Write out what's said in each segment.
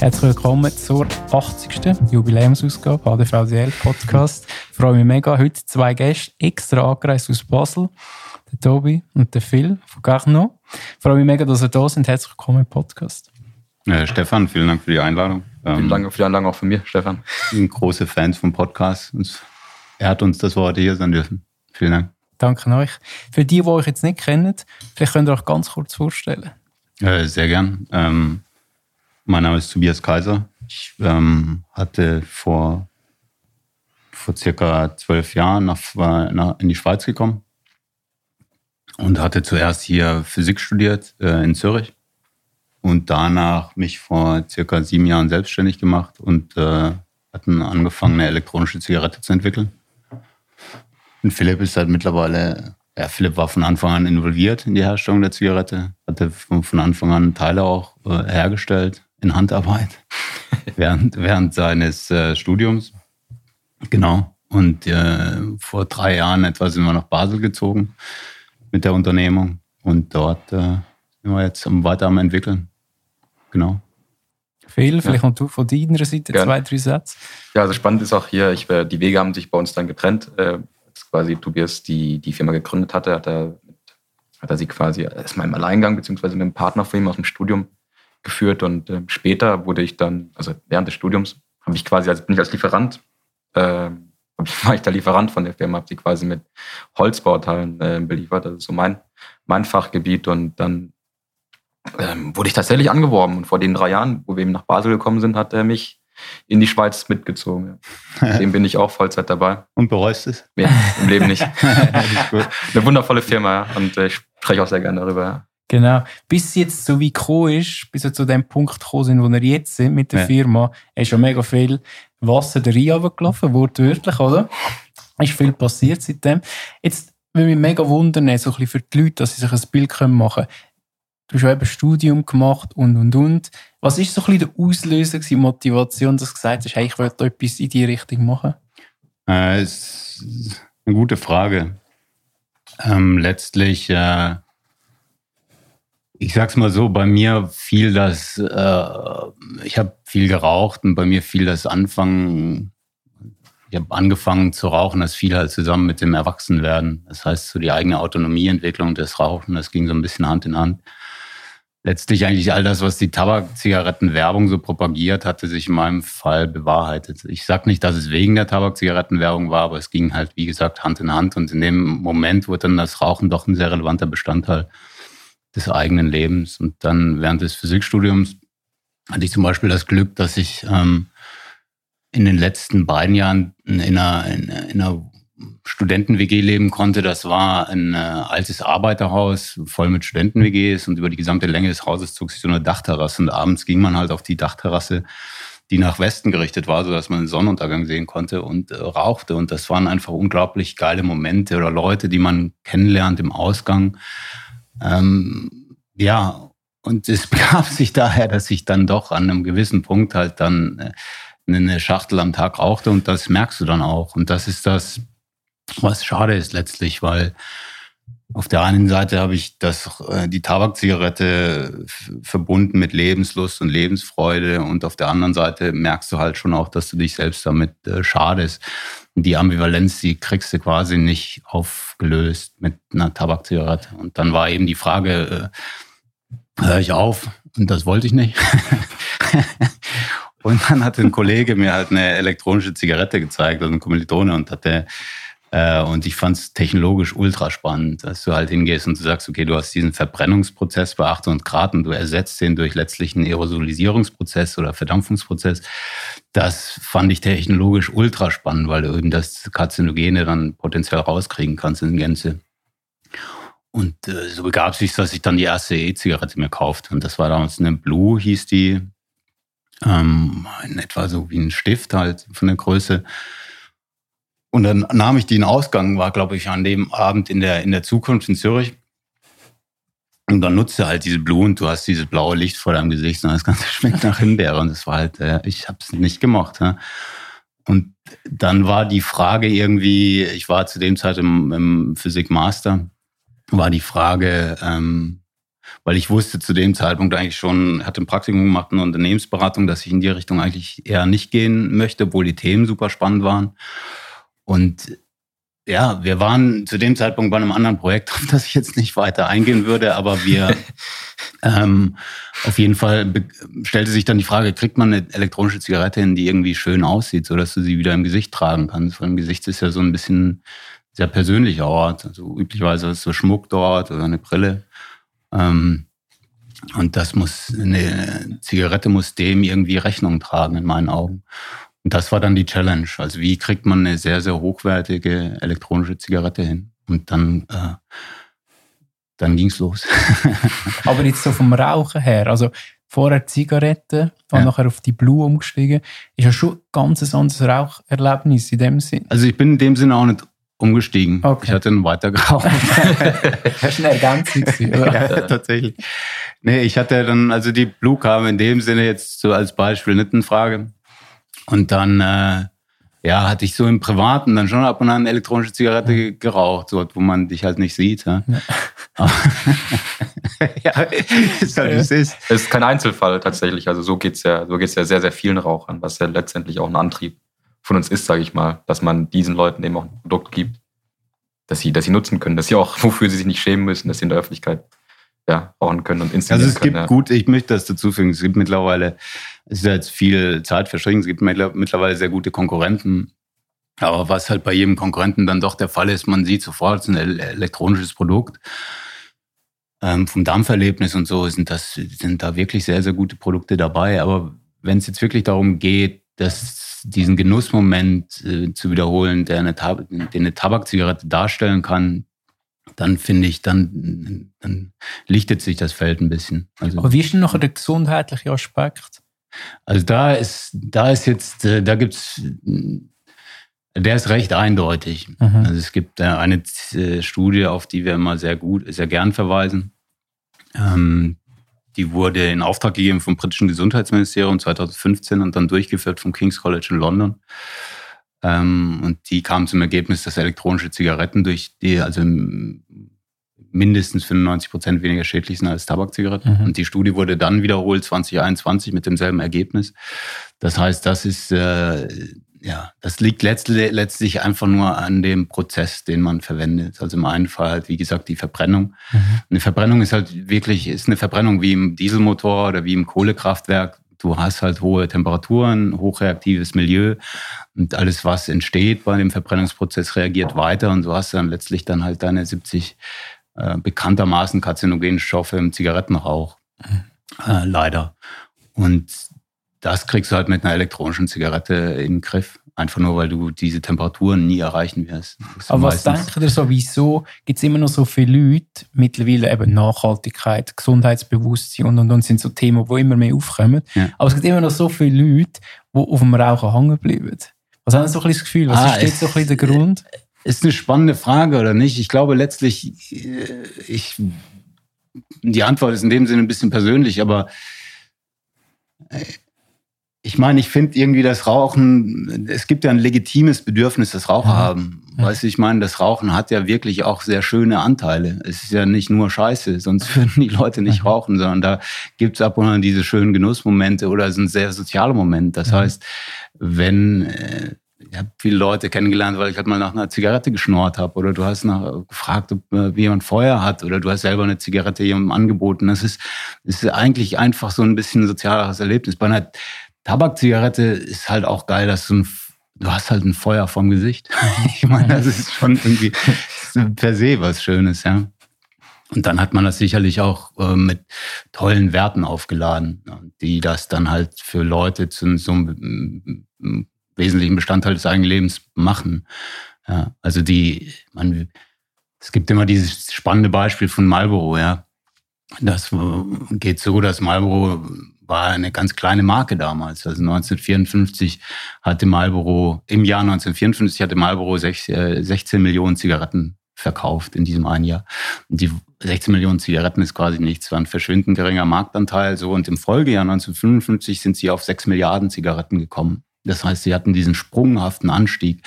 Herzlich willkommen zur 80. Jubiläumsausgabe ADVDL Podcast. Ich freue mich mega. Heute zwei Gäste extra angereist aus Basel. Der Tobi und der Phil von Garno. Ich freue mich mega, dass ihr da sind. Herzlich willkommen im Podcast. Äh, Stefan, vielen Dank für die Einladung. vielen Dank für die Einladung auch von mir, Stefan. Ich bin große Fans vom Podcast. Er hat uns das Wort hier sein dürfen. Vielen Dank. Danke euch. Für die, die euch jetzt nicht kennen, vielleicht könnt ihr euch ganz kurz vorstellen. Äh, sehr gern. Ähm, mein Name ist Tobias Kaiser. Ich ähm, hatte vor, vor circa zwölf Jahren nach, nach, in die Schweiz gekommen und hatte zuerst hier Physik studiert äh, in Zürich und danach mich vor circa sieben Jahren selbstständig gemacht und äh, hatten angefangen, eine elektronische Zigarette zu entwickeln. Und Philipp ist halt mittlerweile, ja, Philipp war von Anfang an involviert in die Herstellung der Zigarette, hatte von, von Anfang an Teile auch äh, hergestellt, in Handarbeit während, während seines äh, Studiums. Genau. Und äh, vor drei Jahren etwa sind wir nach Basel gezogen mit der Unternehmung. Und dort äh, sind wir jetzt weiter am entwickeln. Genau. Phil, vielleicht ja. noch du von deiner Seite Gerne. zwei, drei Sätze. Ja, also spannend ist auch hier, ich, die Wege haben sich bei uns dann getrennt. Quasi Tobias die, die Firma gegründet hatte, hat er, hat er sie quasi erstmal im Alleingang beziehungsweise mit einem Partner von ihm aus dem Studium geführt und äh, später wurde ich dann, also während des Studiums, habe ich quasi als bin ich als Lieferant, äh, war ich der Lieferant von der Firma, habe sie quasi mit Holzbauteilen äh, beliefert, das ist so mein mein Fachgebiet und dann ähm, wurde ich tatsächlich angeworben und vor den drei Jahren, wo wir eben nach Basel gekommen sind, hat er mich in die Schweiz mitgezogen. Ja. Dem bin ich auch Vollzeit dabei. Und bereust es? Nee, im Leben nicht. Eine wundervolle Firma ja. und äh, ich spreche auch sehr gerne darüber. Genau. Bis jetzt so wie gekommen ist, bis wir zu dem Punkt gekommen sind, wo wir jetzt sind mit der ja. Firma, ist schon mega viel Wasser der gelaufen, wortwörtlich, oder? Ist viel passiert seitdem. Jetzt würde mich mega wundern, so ein bisschen für die Leute, dass sie sich ein Bild machen können. Du hast ja eben Studium gemacht und, und, und. Was ist so ein bisschen der Auslöser, die Motivation, dass du gesagt hast, hey, ich will etwas in die Richtung machen? Äh, ist eine gute Frage. Ähm, letztlich, äh, ich sag's mal so, bei mir fiel das, äh, ich habe viel geraucht und bei mir fiel das Anfangen, ich habe angefangen zu rauchen, das fiel halt zusammen mit dem Erwachsenwerden. Das heißt, so die eigene Autonomieentwicklung des Rauchen, das ging so ein bisschen Hand in Hand. Letztlich eigentlich all das, was die Tabakzigarettenwerbung so propagiert, hatte sich in meinem Fall bewahrheitet. Ich sag nicht, dass es wegen der Tabakzigarettenwerbung war, aber es ging halt, wie gesagt, Hand in Hand. Und in dem Moment wurde dann das Rauchen doch ein sehr relevanter Bestandteil des eigenen Lebens. Und dann während des Physikstudiums hatte ich zum Beispiel das Glück, dass ich ähm, in den letzten beiden Jahren in einer, in, einer Studenten-WG leben konnte. Das war ein äh, altes Arbeiterhaus voll mit Studenten-WGs und über die gesamte Länge des Hauses zog sich so eine Dachterrasse. Und abends ging man halt auf die Dachterrasse, die nach Westen gerichtet war, so dass man den Sonnenuntergang sehen konnte und äh, rauchte. Und das waren einfach unglaublich geile Momente oder Leute, die man kennenlernt im Ausgang. Ähm, ja, und es begab sich daher, dass ich dann doch an einem gewissen Punkt halt dann äh, eine Schachtel am Tag rauchte und das merkst du dann auch. Und das ist das, was schade ist letztlich, weil auf der einen Seite habe ich das, äh, die Tabakzigarette verbunden mit Lebenslust und Lebensfreude und auf der anderen Seite merkst du halt schon auch, dass du dich selbst damit äh, schadest. Die Ambivalenz, die kriegst du quasi nicht aufgelöst mit einer Tabakzigarette. Und dann war eben die Frage, äh, höre ich auf? Und das wollte ich nicht. und dann hat ein Kollege mir halt eine elektronische Zigarette gezeigt, also ein Kommilitone, und hatte äh, und ich fand es technologisch ultra spannend, dass du halt hingehst und du sagst, okay, du hast diesen Verbrennungsprozess bei 800 Grad und du ersetzt den durch letztlich einen Aerosolisierungsprozess oder Verdampfungsprozess. Das fand ich technologisch ultra spannend, weil du eben das Karzinogene dann potenziell rauskriegen kannst in Gänze. Und äh, so begab es sich, dass ich dann die erste E-Zigarette mir kaufte. Und das war damals eine Blue, hieß die. Ähm, in etwa so wie ein Stift halt von der Größe. Und dann nahm ich den Ausgang, war, glaube ich, an dem Abend in der, in der Zukunft in Zürich. Und dann nutzte halt diese Blumen, du hast dieses blaue Licht vor deinem Gesicht und das Ganze schmeckt nach Himbeere. Und das war halt, äh, ich habe es nicht gemocht. Ja. und dann war die Frage irgendwie, ich war zu dem Zeit im, im Physik-Master, war die Frage, ähm, weil ich wusste zu dem Zeitpunkt eigentlich schon, hatte ein Praktikum gemacht in Unternehmensberatung, dass ich in die Richtung eigentlich eher nicht gehen möchte, obwohl die Themen super spannend waren. Und ja, wir waren zu dem Zeitpunkt bei einem anderen Projekt, auf das ich jetzt nicht weiter eingehen würde, aber wir ähm, auf jeden Fall stellte sich dann die Frage, kriegt man eine elektronische Zigarette hin, die irgendwie schön aussieht, sodass du sie wieder im Gesicht tragen kannst? Weil im Gesicht ist ja so ein bisschen sehr persönlicher Ort. Also üblicherweise ist so Schmuck dort oder eine Brille. Ähm, und das muss, eine Zigarette muss dem irgendwie Rechnung tragen, in meinen Augen. Und das war dann die Challenge. Also wie kriegt man eine sehr, sehr hochwertige elektronische Zigarette hin? Und dann, äh, dann ging's los. Aber jetzt so vom Rauchen her, also vorher Zigarette, dann ja. nachher auf die Blue umgestiegen, ist ja schon ein ganz anderes Raucherlebnis in dem Sinn. Also ich bin in dem Sinne auch nicht umgestiegen. Okay. Ich hatte dann weiter geraucht. das war eine Ergänzung, ja, tatsächlich. Nee, ich hatte dann, also die Blue kam in dem Sinne jetzt so als Beispiel nicht in Frage. Und dann, äh, ja, hatte ich so im Privaten dann schon ab und an eine elektronische Zigarette geraucht, so, wo man dich halt nicht sieht. Ja, ja. ja ist halt, es ist. Es ist kein Einzelfall tatsächlich. Also so geht's ja, so geht's ja sehr, sehr vielen Rauchern, was ja letztendlich auch ein Antrieb von uns ist, sage ich mal, dass man diesen Leuten eben auch ein Produkt gibt, dass sie, dass sie nutzen können, dass sie auch, wofür sie sich nicht schämen müssen, dass sie in der Öffentlichkeit ja, rauchen können und inszenieren Also es können, gibt ja. gut, ich möchte das dazu fügen, es gibt mittlerweile es ist jetzt viel Zeit verstrichen. Es gibt mittlerweile sehr gute Konkurrenten. Aber was halt bei jedem Konkurrenten dann doch der Fall ist, man sieht sofort, es ist ein elektronisches Produkt. Ähm, vom Dampferlebnis und so sind das, sind da wirklich sehr, sehr gute Produkte dabei. Aber wenn es jetzt wirklich darum geht, dass diesen Genussmoment äh, zu wiederholen, der eine, den eine Tabakzigarette darstellen kann, dann finde ich, dann, dann lichtet sich das Feld ein bisschen. Also, Aber wie ist denn noch der gesundheitliche Aspekt? Also da ist, da ist jetzt, äh, da gibt's, der ist recht eindeutig. Mhm. Also es gibt eine äh, Studie, auf die wir immer sehr gut, sehr gern verweisen. Ähm, die wurde in Auftrag gegeben vom britischen Gesundheitsministerium 2015 und dann durchgeführt vom King's College in London. Ähm, und die kam zum Ergebnis, dass elektronische Zigaretten durch die, also mindestens 95 Prozent weniger schädlich sind als Tabakzigaretten. Mhm. Und die Studie wurde dann wiederholt 2021 mit demselben Ergebnis. Das heißt, das ist äh, ja, das liegt letztlich, einfach nur an dem Prozess, den man verwendet. Also im einen Fall halt, wie gesagt, die Verbrennung. Mhm. Eine Verbrennung ist halt wirklich, ist eine Verbrennung wie im Dieselmotor oder wie im Kohlekraftwerk. Du hast halt hohe Temperaturen, hochreaktives Milieu und alles, was entsteht bei dem Verbrennungsprozess, reagiert weiter und so hast du dann letztlich dann halt deine 70 äh, bekanntermaßen karzinogenen Stoffe im Zigarettenrauch. Äh, leider. Und das kriegst du halt mit einer elektronischen Zigarette in den Griff. Einfach nur, weil du diese Temperaturen nie erreichen wirst. Aber was denkt ihr so, wieso gibt es immer noch so viele Leute, mittlerweile eben Nachhaltigkeit, Gesundheitsbewusstsein und, und, und sind so Themen, die immer mehr aufkommen. Ja. Aber es gibt immer noch so viele Leute, die auf dem Rauchen hängen bleiben. Was haben Sie so ein bisschen das Gefühl? Was ah, ist jetzt so ein bisschen der Grund? Ist eine spannende Frage oder nicht? Ich glaube letztlich, äh, ich, die Antwort ist in dem Sinne ein bisschen persönlich, aber äh, ich meine, ich finde irgendwie das Rauchen, es gibt ja ein legitimes Bedürfnis, das Raucher ja. haben. Weißt du, ich meine, das Rauchen hat ja wirklich auch sehr schöne Anteile. Es ist ja nicht nur Scheiße, sonst würden die Leute nicht rauchen, sondern da gibt es ab und an diese schönen Genussmomente oder es ist ein sehr sozialer Moment. Das heißt, wenn äh, ich habe viele Leute kennengelernt, weil ich halt mal nach einer Zigarette geschnort habe oder du hast nach, gefragt, ob äh, jemand Feuer hat oder du hast selber eine Zigarette jemandem angeboten. Das ist, ist eigentlich einfach so ein bisschen ein sozialeres Erlebnis. Bei einer Tabakzigarette ist halt auch geil, dass du ein, du hast halt ein Feuer vom Gesicht. ich meine, das ist schon irgendwie per se was Schönes, ja. Und dann hat man das sicherlich auch äh, mit tollen Werten aufgeladen, die das dann halt für Leute zu so einem wesentlichen Bestandteil des eigenen Lebens machen. Ja, also die, man, es gibt immer dieses spannende Beispiel von Marlboro, ja. Das geht so, dass Marlboro war eine ganz kleine Marke damals. Also 1954 hatte Marlboro, im Jahr 1954 hatte Marlboro 16 äh, Millionen Zigaretten verkauft in diesem einen Jahr. Und die 16 Millionen Zigaretten ist quasi nichts, war ein verschwindend geringer Marktanteil. So und im Folgejahr 1955 sind sie auf 6 Milliarden Zigaretten gekommen. Das heißt, sie hatten diesen sprunghaften Anstieg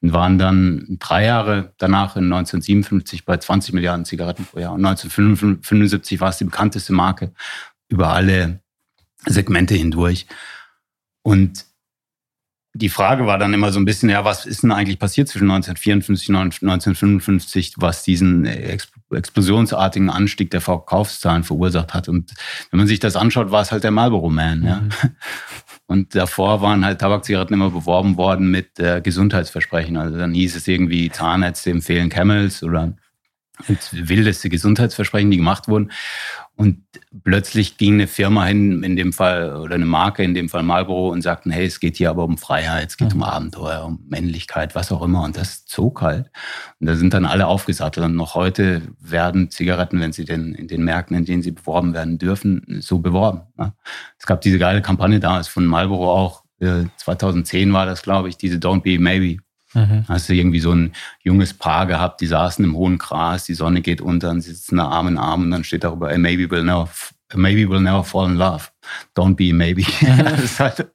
und waren dann drei Jahre danach in 1957 bei 20 Milliarden Zigaretten pro Jahr. Und 1975 war es die bekannteste Marke über alle Segmente hindurch. Und die Frage war dann immer so ein bisschen, ja, was ist denn eigentlich passiert zwischen 1954 und 1955, was diesen explosionsartigen Anstieg der Verkaufszahlen verursacht hat? Und wenn man sich das anschaut, war es halt der Marlboro Man, ja. Mhm. Und davor waren halt Tabakzigaretten immer beworben worden mit äh, Gesundheitsversprechen. Also dann hieß es irgendwie, Zahnärzte empfehlen Camels oder wildeste Gesundheitsversprechen, die gemacht wurden. Und plötzlich ging eine Firma hin, in dem Fall, oder eine Marke, in dem Fall Marlboro, und sagten, hey, es geht hier aber um Freiheit, es geht mhm. um Abenteuer, um Männlichkeit, was auch immer. Und das zog halt. Und da sind dann alle aufgesattelt. Und noch heute werden Zigaretten, wenn sie denn in den Märkten, in denen sie beworben werden dürfen, so beworben. Ne? Es gab diese geile Kampagne damals von Marlboro auch, 2010 äh, war das, glaube ich, diese Don't Be Maybe. Mhm. Hast du irgendwie so ein junges Paar gehabt, die saßen im hohen Gras, die Sonne geht unter und sie sitzen da Arm in Arm und dann steht darüber, maybe we'll never, maybe we'll never fall in love. Don't be maybe. halt,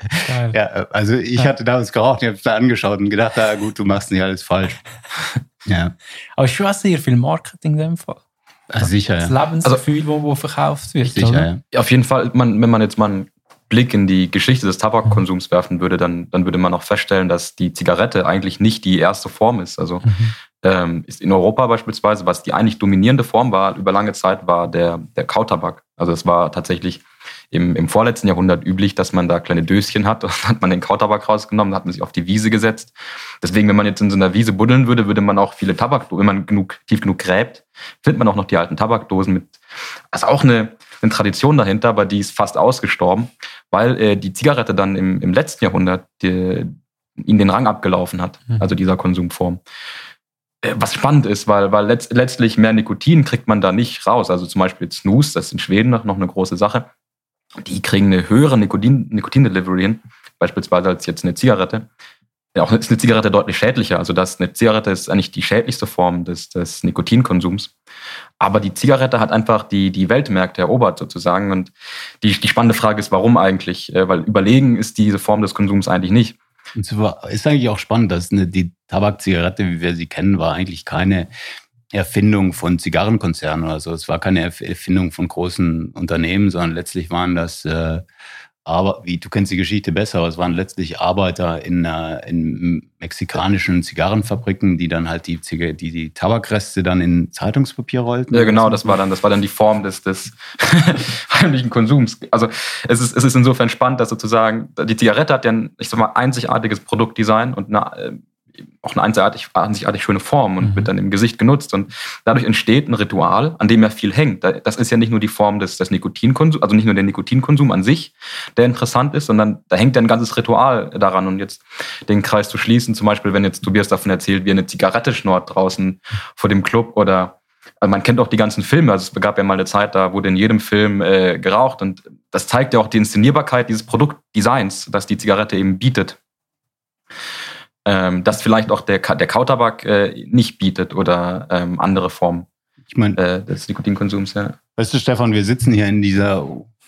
ja, also ich ja. hatte damals geraucht, ich habe es da angeschaut und gedacht, ah, gut, du machst nicht alles falsch. ja. Aber schon sehr viel Marketing in dem Fall. Also sicher, das Lebensgefühl, also, wo, wo verkauft wird. Sicher, ja. Auf jeden Fall, man, wenn man jetzt mal Blick in die Geschichte des Tabakkonsums werfen würde, dann, dann würde man auch feststellen, dass die Zigarette eigentlich nicht die erste Form ist. Also mhm. ähm, ist in Europa beispielsweise, was die eigentlich dominierende Form war, über lange Zeit war der, der Kautabak. Also es war tatsächlich im, im vorletzten Jahrhundert üblich, dass man da kleine Döschen hat. Dann hat man den Kautabak rausgenommen, hat man sich auf die Wiese gesetzt. Deswegen, wenn man jetzt in so einer Wiese buddeln würde, würde man auch viele Tabakdosen, wenn man genug, tief genug gräbt, findet man auch noch die alten Tabakdosen mit. Also auch eine, eine Tradition dahinter, aber die ist fast ausgestorben, weil äh, die Zigarette dann im, im letzten Jahrhundert die, ihn den Rang abgelaufen hat, mhm. also dieser Konsumform. Äh, was spannend ist, weil, weil letzt, letztlich mehr Nikotin kriegt man da nicht raus. Also zum Beispiel Snooze, das ist in Schweden noch eine große Sache. Die kriegen eine höhere Nikotin, Nikotin-Delivery hin, beispielsweise als jetzt eine Zigarette auch ist eine Zigarette deutlich schädlicher. Also das, eine Zigarette ist eigentlich die schädlichste Form des, des Nikotinkonsums. Aber die Zigarette hat einfach die, die Weltmärkte erobert sozusagen. Und die, die spannende Frage ist, warum eigentlich? Äh, weil überlegen ist diese Form des Konsums eigentlich nicht. Und es ist eigentlich auch spannend, dass eine, die Tabakzigarette, wie wir sie kennen, war eigentlich keine Erfindung von Zigarrenkonzernen oder so. Es war keine Erfindung von großen Unternehmen, sondern letztlich waren das äh, aber wie du kennst die Geschichte besser, aber es waren letztlich Arbeiter in, äh, in mexikanischen Zigarrenfabriken, die dann halt die, die, die Tabakreste dann in Zeitungspapier rollten. Ja, genau, das war dann, das war dann die Form des, des heimlichen Konsums. Also es ist, es ist insofern spannend, dass sozusagen die Zigarette hat ja ein, ich sag mal, einzigartiges Produktdesign und eine äh, auch eine einzigartig, einzigartig schöne Form und mhm. wird dann im Gesicht genutzt. Und dadurch entsteht ein Ritual, an dem ja viel hängt. Das ist ja nicht nur die Form des, des Nikotinkonsums, also nicht nur der Nikotinkonsum an sich, der interessant ist, sondern da hängt ja ein ganzes Ritual daran. Und jetzt den Kreis zu schließen, zum Beispiel, wenn jetzt Tobias davon erzählt, wie er eine Zigarette schnort draußen vor dem Club oder also man kennt auch die ganzen Filme, also es gab ja mal eine Zeit, da wurde in jedem Film äh, geraucht und das zeigt ja auch die Inszenierbarkeit dieses Produktdesigns, das die Zigarette eben bietet ähm, das vielleicht auch der, der Kautabak äh, nicht bietet oder ähm, andere Formen ich mein, äh, des Nikotinkonsums. Ja. Weißt du, Stefan, wir sitzen hier in dieser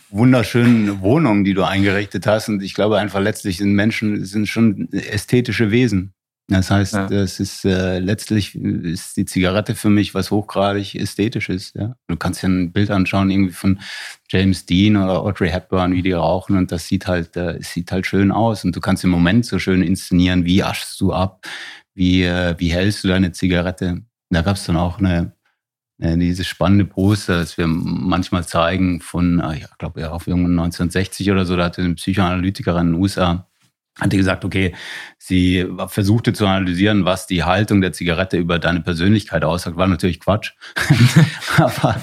wunderschönen Wohnung, die du eingerichtet hast und ich glaube einfach letztlich sind Menschen sind schon ästhetische Wesen. Das heißt, ja. das ist äh, letztlich ist die Zigarette für mich was hochgradig ästhetisches. Ja? Du kannst dir ein Bild anschauen, irgendwie von James Dean oder Audrey Hepburn, wie die rauchen, und das sieht halt, äh, sieht halt schön aus. Und du kannst im Moment so schön inszenieren, wie aschst du ab, wie, äh, wie hältst du deine Zigarette. Da gab es dann auch eine, äh, dieses spannende Poster, das wir manchmal zeigen von, äh, ich glaube ja auf irgendwann 1960 oder so, da hatte eine Psychoanalytikerin in den USA hat die gesagt, okay, sie versuchte zu analysieren, was die Haltung der Zigarette über deine Persönlichkeit aussagt. War natürlich Quatsch. aber,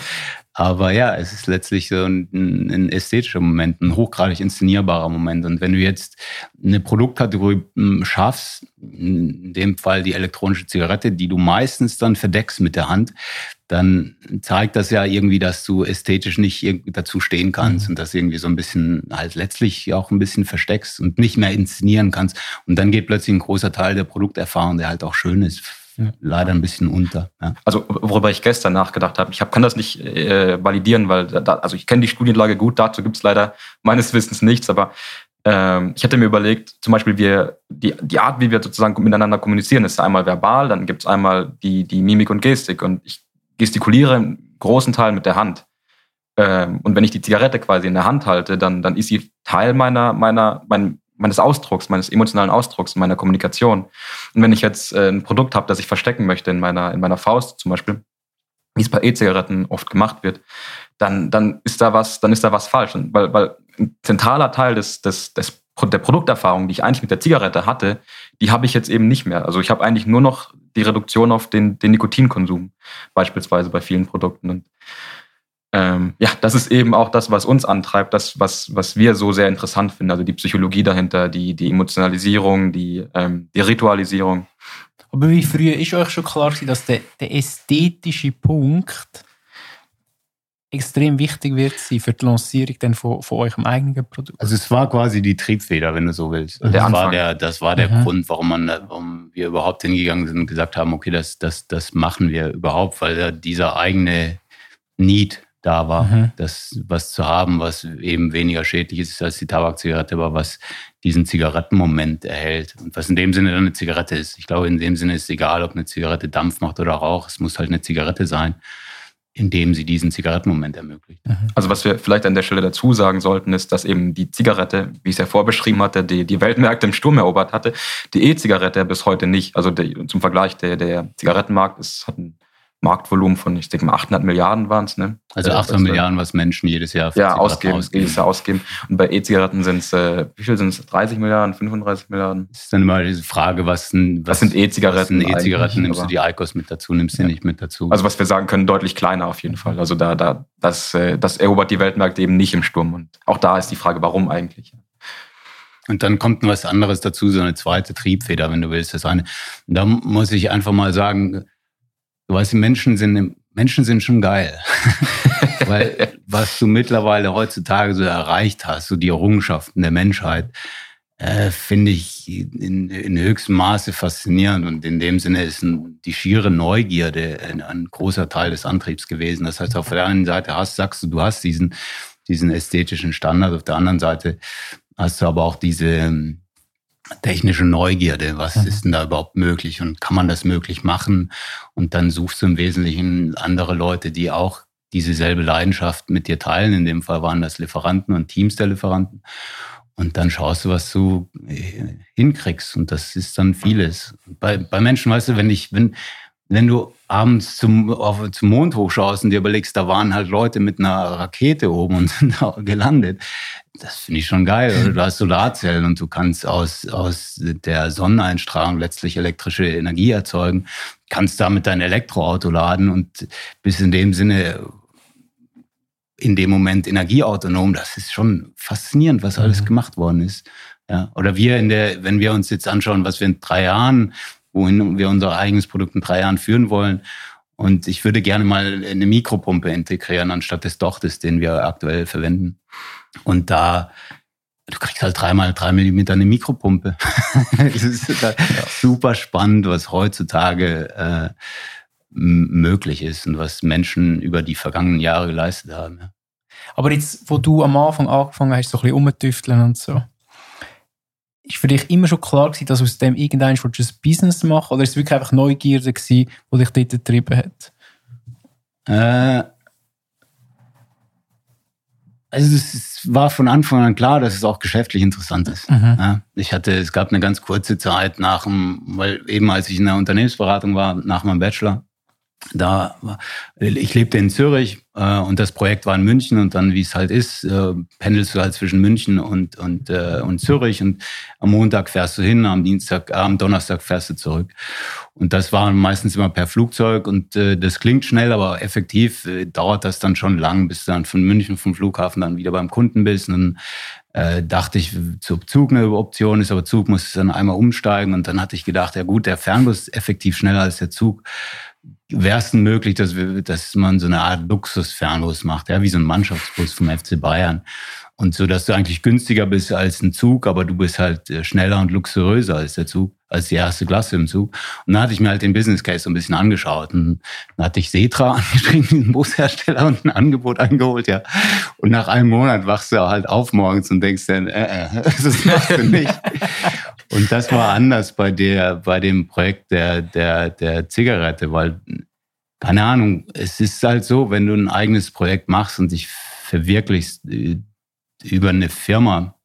aber ja, es ist letztlich so ein, ein, ästhetischer Moment, ein hochgradig inszenierbarer Moment. Und wenn du jetzt eine Produktkategorie hm, schaffst, in dem Fall die elektronische Zigarette, die du meistens dann verdeckst mit der Hand, dann zeigt das ja irgendwie, dass du ästhetisch nicht dazu stehen kannst mhm. und das irgendwie so ein bisschen halt letztlich auch ein bisschen versteckst und nicht mehr inszenieren kannst. Und dann geht plötzlich ein großer Teil der Produkterfahrung, der halt auch schön ist, ja. leider ein bisschen unter. Ja. Also worüber ich gestern nachgedacht habe, ich hab, kann das nicht äh, validieren, weil da, also ich kenne die Studienlage gut, dazu gibt es leider meines Wissens nichts, aber ähm, ich hätte mir überlegt, zum Beispiel wir, die, die Art, wie wir sozusagen miteinander kommunizieren, ist einmal verbal, dann gibt es einmal die, die Mimik und Gestik. Und ich gestikuliere im großen Teil mit der Hand. Ähm, und wenn ich die Zigarette quasi in der Hand halte, dann, dann ist sie Teil meiner, meiner, mein, meines Ausdrucks, meines emotionalen Ausdrucks, meiner Kommunikation. Und wenn ich jetzt äh, ein Produkt habe, das ich verstecken möchte in meiner, in meiner Faust zum Beispiel, wie es bei E-Zigaretten oft gemacht wird, dann, dann ist da was, dann ist da was falsch. Weil, weil ein zentraler Teil des, des, des, der Produkterfahrung, die ich eigentlich mit der Zigarette hatte, die habe ich jetzt eben nicht mehr. Also ich habe eigentlich nur noch die Reduktion auf den, den Nikotinkonsum, beispielsweise bei vielen Produkten. Und ähm, ja, das ist eben auch das, was uns antreibt, das, was, was wir so sehr interessant finden. Also die Psychologie dahinter, die, die Emotionalisierung, die, ähm, die Ritualisierung. Aber wie früher ist euch schon klar, dass der, der ästhetische Punkt extrem wichtig wird sein für die Lancierung dann von, von eurem eigenen Produkt? Also es war quasi die Triebfeder, wenn du so willst. Also das, war der, das war der mhm. Grund, warum, man, warum wir überhaupt hingegangen sind und gesagt haben, okay, das, das, das machen wir überhaupt, weil dieser eigene Need da war, mhm. das was zu haben, was eben weniger schädlich ist als die Tabakzigarette, aber was diesen Zigarettenmoment erhält und was in dem Sinne dann eine Zigarette ist. Ich glaube, in dem Sinne ist es egal, ob eine Zigarette Dampf macht oder Rauch. Es muss halt eine Zigarette sein indem sie diesen Zigarettenmoment ermöglicht. Mhm. Also was wir vielleicht an der Stelle dazu sagen sollten, ist, dass eben die Zigarette, wie ich es ja vorbeschrieben hatte, die, die Weltmärkte im Sturm erobert hatte, die E-Zigarette bis heute nicht. Also der, zum Vergleich, der, der Zigarettenmarkt ist, hat einen Marktvolumen von, ich denke mal, 800 Milliarden waren es. Ne? Also 800 also, Milliarden, was Menschen jedes Jahr für ja, ausgeben, ausgeben. Jedes Jahr ausgeben. Und bei E-Zigaretten sind es, äh, wie viel sind es? 30 Milliarden, 35 Milliarden? Das ist dann immer diese Frage, was, sind, was, was sind E-Zigaretten? E-Zigaretten nimmst du die Icos mit dazu, nimmst du ja. nicht mit dazu. Also was wir sagen können, deutlich kleiner auf jeden Fall. Also da, da, das, äh, das erobert die Weltmärkte eben nicht im Sturm. Und auch da ist die Frage, warum eigentlich? Und dann kommt was anderes dazu, so eine zweite Triebfeder, wenn du willst. Das eine. Da muss ich einfach mal sagen, du weißt, die Menschen sind Menschen sind schon geil. Weil was du mittlerweile heutzutage so erreicht hast, so die Errungenschaften der Menschheit, äh, finde ich in, in höchstem Maße faszinierend. Und in dem Sinne ist ein, die schiere Neugierde ein, ein, großer Teil des Antriebs gewesen. Das heißt, auf der einen Seite hast, sagst du, du hast diesen, diesen ästhetischen Standard, auf der anderen Seite hast du aber auch diese, technische Neugierde. Was mhm. ist denn da überhaupt möglich und kann man das möglich machen? Und dann suchst du im Wesentlichen andere Leute, die auch diese selbe Leidenschaft mit dir teilen. In dem Fall waren das Lieferanten und Teams der Lieferanten. Und dann schaust du, was du äh, hinkriegst. Und das ist dann vieles. Bei, bei Menschen, weißt du, wenn ich, wenn, wenn du abends zum, auf, zum Mond hochschaust und dir überlegst, da waren halt Leute mit einer Rakete oben und sind da gelandet. Das finde ich schon geil. Oder du hast Solarzellen und du kannst aus, aus der Sonneneinstrahlung letztlich elektrische Energie erzeugen, kannst damit dein Elektroauto laden und bist in dem Sinne in dem Moment energieautonom. Das ist schon faszinierend, was alles gemacht worden ist. Ja, oder wir in der, wenn wir uns jetzt anschauen, was wir in drei Jahren wohin wir unser eigenes Produkt in drei Jahren führen wollen. Und ich würde gerne mal eine Mikropumpe integrieren, anstatt des Dochtes, den wir aktuell verwenden. Und da, du kriegst halt dreimal drei Millimeter eine Mikropumpe. das ist halt super spannend, was heutzutage äh, möglich ist und was Menschen über die vergangenen Jahre geleistet haben. Aber jetzt, wo du am Anfang angefangen hast, so ein bisschen umzutüfteln und so, ist für dich immer schon klar gewesen, dass aus dem irgendein ein Business machen oder ist es wirklich einfach Neugierde gewesen, die dich dort getrieben hat? Äh, also es war von Anfang an klar, dass es auch geschäftlich interessant ist. Mhm. Ja, ich hatte, es gab eine ganz kurze Zeit nach dem, weil eben als ich in der Unternehmensberatung war, nach meinem Bachelor, da ich lebte in Zürich äh, und das Projekt war in München und dann wie es halt ist äh, pendelst du halt zwischen München und und äh, und Zürich und am Montag fährst du hin am Dienstag am Donnerstag fährst du zurück. Und das war meistens immer per Flugzeug und äh, das klingt schnell aber effektiv äh, dauert das dann schon lang bis du dann von München vom Flughafen dann wieder beim Kunden bist. Und dann äh, dachte ich, Zug eine Option ist, aber Zug muss dann einmal umsteigen. Und dann hatte ich gedacht, ja gut, der Fernbus ist effektiv schneller als der Zug wäre es möglich, dass, wir, dass man so eine Art Luxusfernbus macht, ja, wie so ein Mannschaftsbus vom FC Bayern. Und so, dass du eigentlich günstiger bist als ein Zug, aber du bist halt äh, schneller und luxuriöser als der Zug, als die erste Klasse im Zug. Und dann hatte ich mir halt den Business Case so ein bisschen angeschaut. Und dann hatte ich Setra angeschrieben, den Bushersteller, und ein Angebot eingeholt, ja. Und nach einem Monat wachst du halt auf morgens und denkst dann, äh, äh das machst du nicht. Und das war anders bei der, bei dem Projekt der, der, der Zigarette, weil, keine Ahnung, es ist halt so, wenn du ein eigenes Projekt machst und dich verwirklichst, äh, über eine Firma,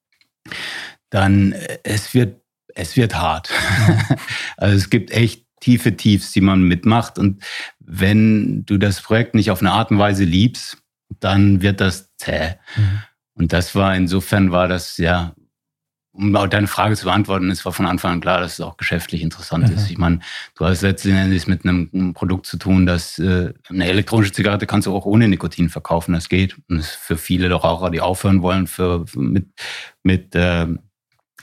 dann äh, es wird, es wird hart. also es gibt echt tiefe Tiefs, die man mitmacht. Und wenn du das Projekt nicht auf eine Art und Weise liebst, dann wird das zäh. Mhm. Und das war, insofern war das ja um auch deine Frage zu beantworten, es war von Anfang an klar, dass es auch geschäftlich interessant mhm. ist. Ich meine, du hast letztendlich mit einem Produkt zu tun, dass äh, eine elektronische Zigarette kannst du auch ohne Nikotin verkaufen, das geht. Und das ist für viele Raucher, die aufhören wollen, für, für mit, mit äh,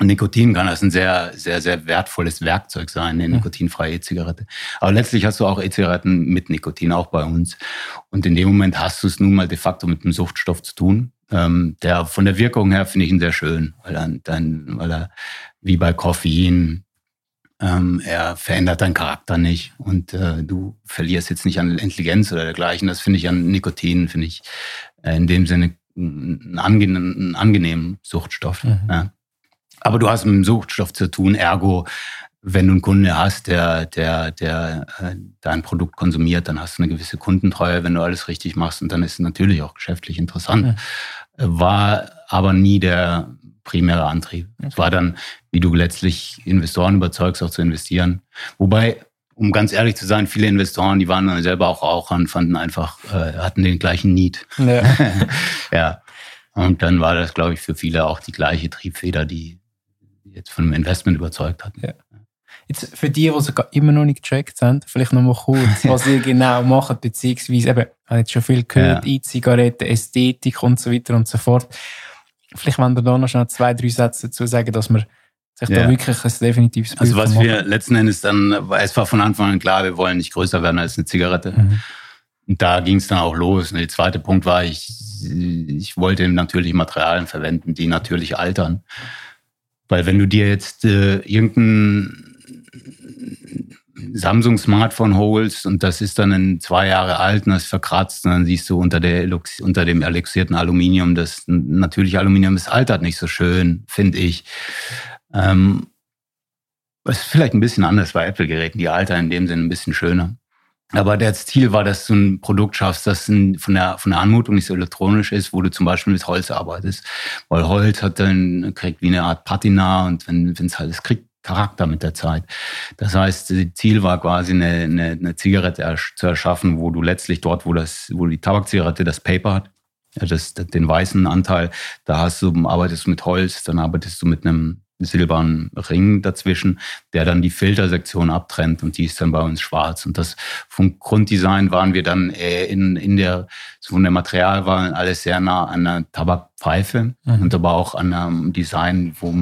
Nikotin kann das ein sehr, sehr, sehr wertvolles Werkzeug sein, eine nikotinfreie E-Zigarette. Aber letztlich hast du auch E-Zigaretten mit Nikotin, auch bei uns. Und in dem Moment hast du es nun mal de facto mit einem Suchtstoff zu tun. Ähm, der von der Wirkung her finde ich ihn sehr schön, weil er dann, weil er wie bei Koffein, ähm, er verändert deinen Charakter nicht und äh, du verlierst jetzt nicht an Intelligenz oder dergleichen. Das finde ich an Nikotin, finde ich äh, in dem Sinne einen angenehmen, einen angenehmen Suchtstoff. Mhm. Ja. Aber du hast mit dem Suchtstoff zu tun, ergo wenn du einen Kunde hast, der, der, der äh, dein Produkt konsumiert, dann hast du eine gewisse Kundentreue, wenn du alles richtig machst und dann ist es natürlich auch geschäftlich interessant. Ja. War aber nie der primäre Antrieb. Okay. Es war dann, wie du letztlich Investoren überzeugst, auch zu investieren. Wobei, um ganz ehrlich zu sein, viele Investoren, die waren dann selber auch Raucher und fanden einfach, äh, hatten den gleichen Need. Ja. ja. Und dann war das, glaube ich, für viele auch die gleiche Triebfeder, die jetzt von dem Investment überzeugt hatten. Ja. Jetzt für die, die es immer noch nicht gecheckt haben, vielleicht noch mal kurz, was ihr genau macht, beziehungsweise eben, ich habe jetzt schon viel gehört, ja. E-Zigaretten, Ästhetik und so weiter und so fort. Vielleicht wollen wir da noch schnell zwei, drei Sätze dazu sagen, dass man sich ja. da wirklich ein definitives Bild Also was wir letzten Endes dann, es war von Anfang an klar, wir wollen nicht größer werden als eine Zigarette. Mhm. Und da ging es dann auch los. Und der zweite Punkt war, ich, ich wollte natürlich Materialien verwenden, die natürlich altern. Weil wenn du dir jetzt äh, irgendein Samsung Smartphone holst und das ist dann in zwei Jahre alt und das verkratzt und dann siehst du unter, der, unter dem eluxierten Aluminium, das natürlich Aluminium ist altert nicht so schön, finde ich. Ähm, was vielleicht ein bisschen anders bei Apple-Geräten, die altern in dem Sinne ein bisschen schöner. Aber das Ziel war, dass du ein Produkt schaffst, das von der, von der Anmutung nicht so elektronisch ist, wo du zum Beispiel mit Holz arbeitest. Weil Holz hat dann, kriegt wie eine Art Patina und wenn es halt, es kriegt Charakter mit der Zeit. Das heißt, das Ziel war quasi eine, eine, eine Zigarette zu erschaffen, wo du letztlich dort, wo das, wo die Tabakzigarette das Paper hat, das, den weißen Anteil, da hast du, arbeitest du mit Holz, dann arbeitest du mit einem silbernen Ring dazwischen, der dann die Filtersektion abtrennt und die ist dann bei uns schwarz. Und das vom Grunddesign waren wir dann in, in der, so von der Materialwahl alles sehr nah an der Tabakpfeife mhm. und aber auch an einem Design, wo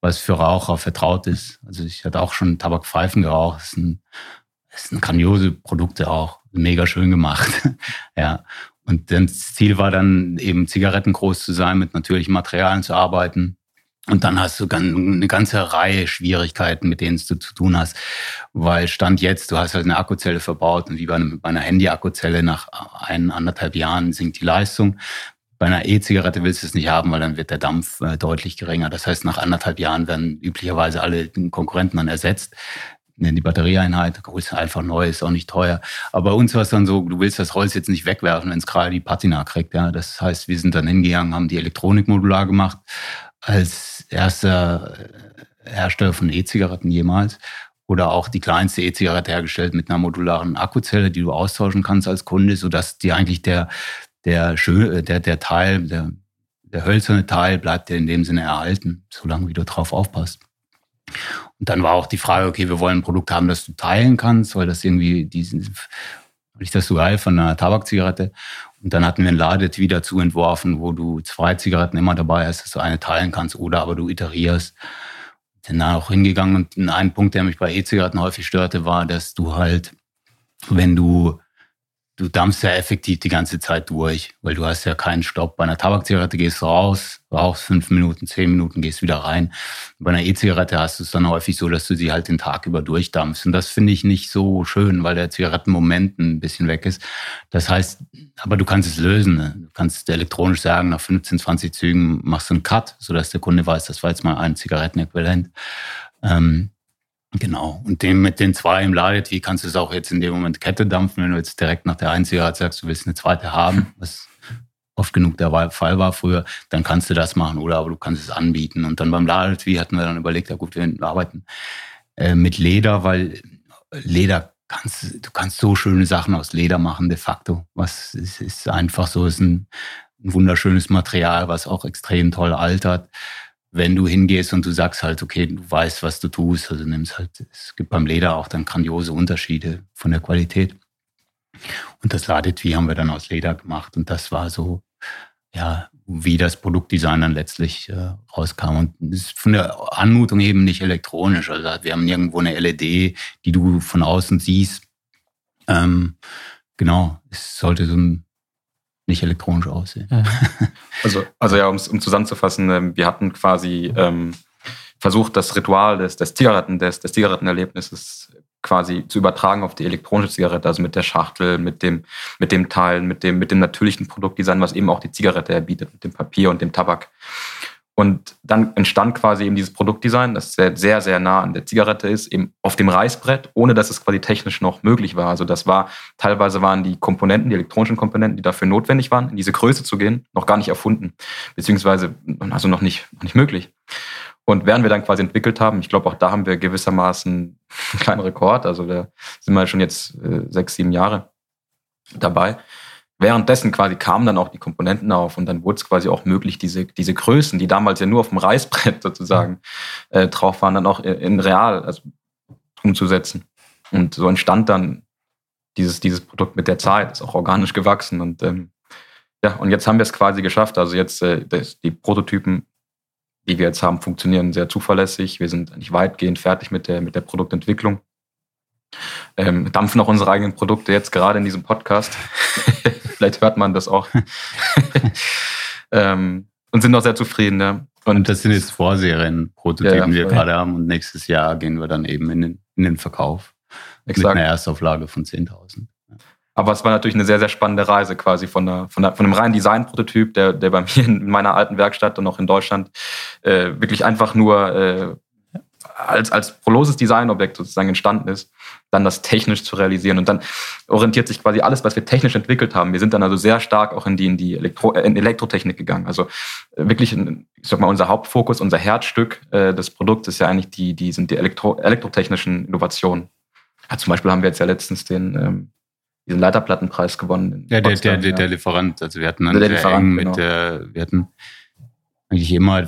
was für Raucher vertraut ist. Also ich hatte auch schon Tabakpfeifen geraucht. Das sind, das sind grandiose Produkte auch. Mega schön gemacht. ja. Und das Ziel war dann eben Zigaretten groß zu sein, mit natürlichen Materialien zu arbeiten. Und dann hast du eine ganze Reihe Schwierigkeiten, mit denen du zu tun hast. Weil Stand jetzt, du hast halt eine Akkuzelle verbaut und wie bei einer Handy-Akkuzelle nach ein, anderthalb Jahren sinkt die Leistung. Bei einer E-Zigarette willst du es nicht haben, weil dann wird der Dampf äh, deutlich geringer. Das heißt, nach anderthalb Jahren werden üblicherweise alle Konkurrenten dann ersetzt. Die Batterieeinheit, du einfach neu, ist auch nicht teuer. Aber bei uns war es dann so, du willst das Holz jetzt nicht wegwerfen, wenn es gerade die Patina kriegt. Ja. Das heißt, wir sind dann hingegangen, haben die Elektronik modular gemacht, als erster äh, Hersteller von E-Zigaretten jemals oder auch die kleinste E-Zigarette hergestellt mit einer modularen Akkuzelle, die du austauschen kannst als Kunde, sodass dir eigentlich der, der, schön, der, der Teil, der, der hölzerne Teil bleibt dir in dem Sinne erhalten, solange wie du drauf aufpasst. Und dann war auch die Frage, okay, wir wollen ein Produkt haben, das du teilen kannst, weil das irgendwie diesen, ich das so geil von einer Tabakzigarette. Und dann hatten wir ein Ladet dazu entworfen, wo du zwei Zigaretten immer dabei hast, dass du eine teilen kannst oder aber du iterierst. Bin dann auch hingegangen und ein Punkt, der mich bei E-Zigaretten häufig störte, war, dass du halt, wenn du du dampfst ja effektiv die ganze Zeit durch, weil du hast ja keinen Stopp. Bei einer Tabakzigarette gehst du raus, rauchst fünf Minuten, zehn Minuten, gehst wieder rein. Bei einer E-Zigarette hast du es dann häufig so, dass du sie halt den Tag über durchdampfst. Und das finde ich nicht so schön, weil der Zigarettenmoment ein bisschen weg ist. Das heißt, aber du kannst es lösen. Ne? Du kannst elektronisch sagen, nach 15, 20 Zügen machst du einen Cut, sodass der Kunde weiß, das war jetzt mal ein Zigarettenäquivalent. Ähm, Genau. Und den, mit den zwei im Ladet, kannst du es auch jetzt in dem Moment Kette dampfen, wenn du jetzt direkt nach der einen Zigarette sagst, du willst eine zweite haben, was oft genug der Fall war früher, dann kannst du das machen oder aber du kannst es anbieten. Und dann beim Ladet, wie hatten wir dann überlegt, ja gut, wir arbeiten äh, mit Leder, weil Leder kannst, du kannst so schöne Sachen aus Leder machen, de facto. Was ist, ist einfach so, ist ein, ein wunderschönes Material, was auch extrem toll altert wenn du hingehst und du sagst halt, okay, du weißt, was du tust, also nimmst halt, es gibt beim Leder auch dann grandiose Unterschiede von der Qualität. Und das Ladetui haben wir dann aus Leder gemacht und das war so, ja, wie das Produktdesign dann letztlich äh, rauskam. Und es ist von der Anmutung eben nicht elektronisch. Also wir haben nirgendwo eine LED, die du von außen siehst. Ähm, genau, es sollte so ein nicht elektronisch aussehen. Ja. Also, also ja, um es zusammenzufassen, ähm, wir hatten quasi ähm, versucht, das Ritual des, des Zigaretten, des, des Zigarettenerlebnisses quasi zu übertragen auf die elektronische Zigarette, also mit der Schachtel, mit dem, mit dem Teil, mit dem, mit dem natürlichen Produktdesign, was eben auch die Zigarette erbietet, mit dem Papier und dem Tabak. Und dann entstand quasi eben dieses Produktdesign, das sehr, sehr, sehr nah an der Zigarette ist, eben auf dem Reißbrett, ohne dass es quasi technisch noch möglich war. Also das war, teilweise waren die Komponenten, die elektronischen Komponenten, die dafür notwendig waren, in diese Größe zu gehen, noch gar nicht erfunden, beziehungsweise also noch nicht, noch nicht möglich. Und während wir dann quasi entwickelt haben, ich glaube, auch da haben wir gewissermaßen einen kleinen Rekord, also da sind wir schon jetzt äh, sechs, sieben Jahre dabei, währenddessen quasi kamen dann auch die Komponenten auf und dann wurde es quasi auch möglich, diese, diese Größen, die damals ja nur auf dem Reißbrett sozusagen äh, drauf waren, dann auch in real also, umzusetzen. Und so entstand dann dieses, dieses Produkt mit der Zeit, ist auch organisch gewachsen und ähm, ja, und jetzt haben wir es quasi geschafft. Also jetzt äh, das, die Prototypen, die wir jetzt haben, funktionieren sehr zuverlässig. Wir sind eigentlich weitgehend fertig mit der, mit der Produktentwicklung. Ähm, dampfen auch unsere eigenen Produkte jetzt gerade in diesem Podcast. Vielleicht hört man das auch. ähm, und sind auch sehr zufrieden. Ja. Und das sind jetzt Vorserien-Prototypen, ja, ja, die wir gerade haben. Und nächstes Jahr gehen wir dann eben in den, in den Verkauf. Exakt. Mit einer Erstauflage von 10.000. Aber es war natürlich eine sehr, sehr spannende Reise quasi von, der, von, der, von einem reinen Design-Prototyp, der, der bei mir in meiner alten Werkstatt und auch in Deutschland äh, wirklich einfach nur äh, als, als proloses Designobjekt sozusagen entstanden ist, dann das technisch zu realisieren. Und dann orientiert sich quasi alles, was wir technisch entwickelt haben. Wir sind dann also sehr stark auch in die, in die Elektro, in Elektrotechnik gegangen. Also äh, wirklich, ich sag mal, unser Hauptfokus, unser Herzstück äh, des Produkts ist ja eigentlich die, die sind die Elektro, elektrotechnischen Innovationen. Ja, zum Beispiel haben wir jetzt ja letztens den, ähm, diesen Leiterplattenpreis gewonnen. Ja, der, der, der, der Lieferant. Also wir hatten dann der Lieferant, eng mit genau. der, wir hatten eigentlich immer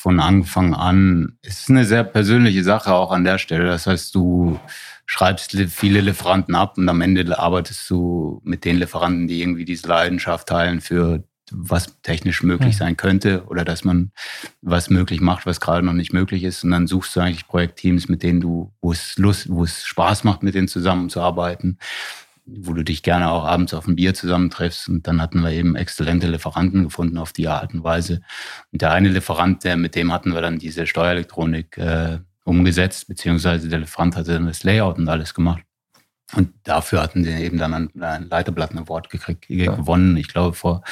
von Anfang an. Es ist eine sehr persönliche Sache auch an der Stelle. Das heißt, du schreibst viele Lieferanten ab und am Ende arbeitest du mit den Lieferanten, die irgendwie diese Leidenschaft teilen für was technisch möglich sein könnte oder dass man was möglich macht, was gerade noch nicht möglich ist. Und dann suchst du eigentlich Projektteams, mit denen du, wo es Lust, wo es Spaß macht, mit denen zusammenzuarbeiten wo du dich gerne auch abends auf ein Bier zusammentreffst. Und dann hatten wir eben exzellente Lieferanten gefunden auf die Art und Weise. Und der eine Lieferant, der, mit dem hatten wir dann diese Steuerelektronik äh, umgesetzt, beziehungsweise der Lieferant hatte dann das Layout und alles gemacht. Und dafür hatten sie eben dann ein, ein Leiterplatten-Award gekriegt, ja. gewonnen, ich glaube vor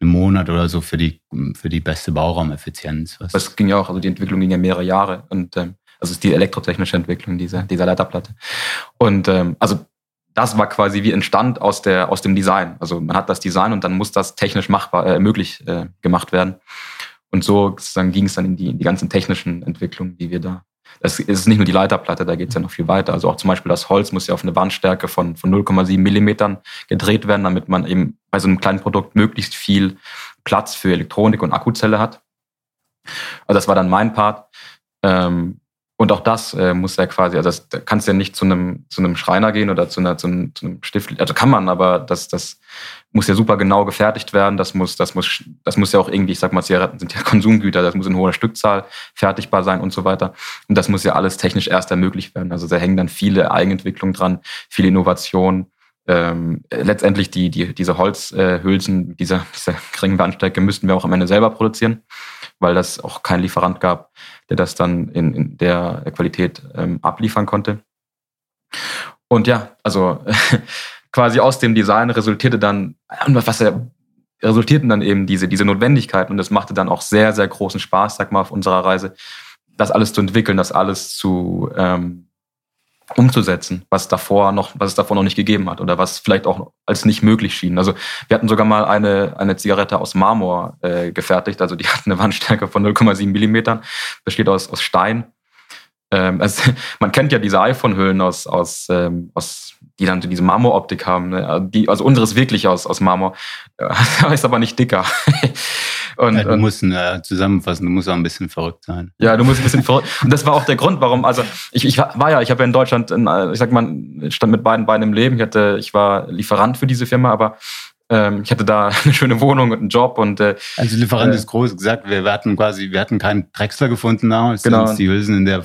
einem Monat oder so für die, für die beste Bauraumeffizienz. Was das ging ja auch, also die Entwicklung ging ja mehrere Jahre und ähm, also ist die elektrotechnische Entwicklung dieser, dieser Leiterplatte. Und ähm, also das war quasi wie entstand aus, der, aus dem Design. Also man hat das Design und dann muss das technisch machbar, äh, möglich äh, gemacht werden. Und so ging es dann in die, in die ganzen technischen Entwicklungen, die wir da. Es ist nicht nur die Leiterplatte, da geht es ja noch viel weiter. Also auch zum Beispiel das Holz muss ja auf eine Bandstärke von, von 0,7 Millimetern gedreht werden, damit man eben bei so einem kleinen Produkt möglichst viel Platz für Elektronik und Akkuzelle hat. Also das war dann mein Part. Ähm, und auch das äh, muss ja quasi, also das, da kannst ja nicht zu einem, zu einem Schreiner gehen oder zu, einer, zu, einem, zu einem Stift, also kann man, aber das, das muss ja super genau gefertigt werden. Das muss, das muss, das muss ja auch irgendwie, ich sag mal, Zigaretten sind ja Konsumgüter, das muss in hoher Stückzahl fertigbar sein und so weiter. Und das muss ja alles technisch erst ermöglicht werden. Also da hängen dann viele Eigenentwicklungen dran, viele Innovationen. ähm, letztendlich die, die, diese Holzhülsen, äh, dieser, dieser geringen Wandstärke müssten wir auch am Ende selber produzieren, weil das auch keinen Lieferant gab, der das dann in, in der Qualität ähm, abliefern konnte. Und ja, also quasi aus dem Design resultierte dann, was er resultierten dann eben diese, diese Notwendigkeiten und das machte dann auch sehr, sehr großen Spaß, sag mal, auf unserer Reise, das alles zu entwickeln, das alles zu, ähm, umzusetzen, was davor noch, was es davor noch nicht gegeben hat oder was vielleicht auch als nicht möglich schien. Also wir hatten sogar mal eine, eine Zigarette aus Marmor äh, gefertigt, also die hat eine Wandstärke von 0,7 Millimetern, besteht aus, aus Stein. Ähm, also, man kennt ja diese iPhone-Hüllen aus, aus, ähm, aus, die dann diese Marmoroptik haben. Ne? Die, also unsere ist wirklich aus, aus Marmor, ist aber nicht dicker. Und, ja, du musst äh, zusammenfassen, du musst auch ein bisschen verrückt sein. Ja, du musst ein bisschen verrückt. Und das war auch der Grund, warum, also ich, ich war ja, ich habe ja in Deutschland, in, ich sag mal, stand mit beiden Beinen im Leben. Ich hatte, ich war Lieferant für diese Firma, aber ähm, ich hatte da eine schöne Wohnung und einen Job und äh, also Lieferant äh, ist groß gesagt. Wir, wir hatten quasi, wir hatten keinen Drechsler gefunden damals, genau. uns die Hülsen in der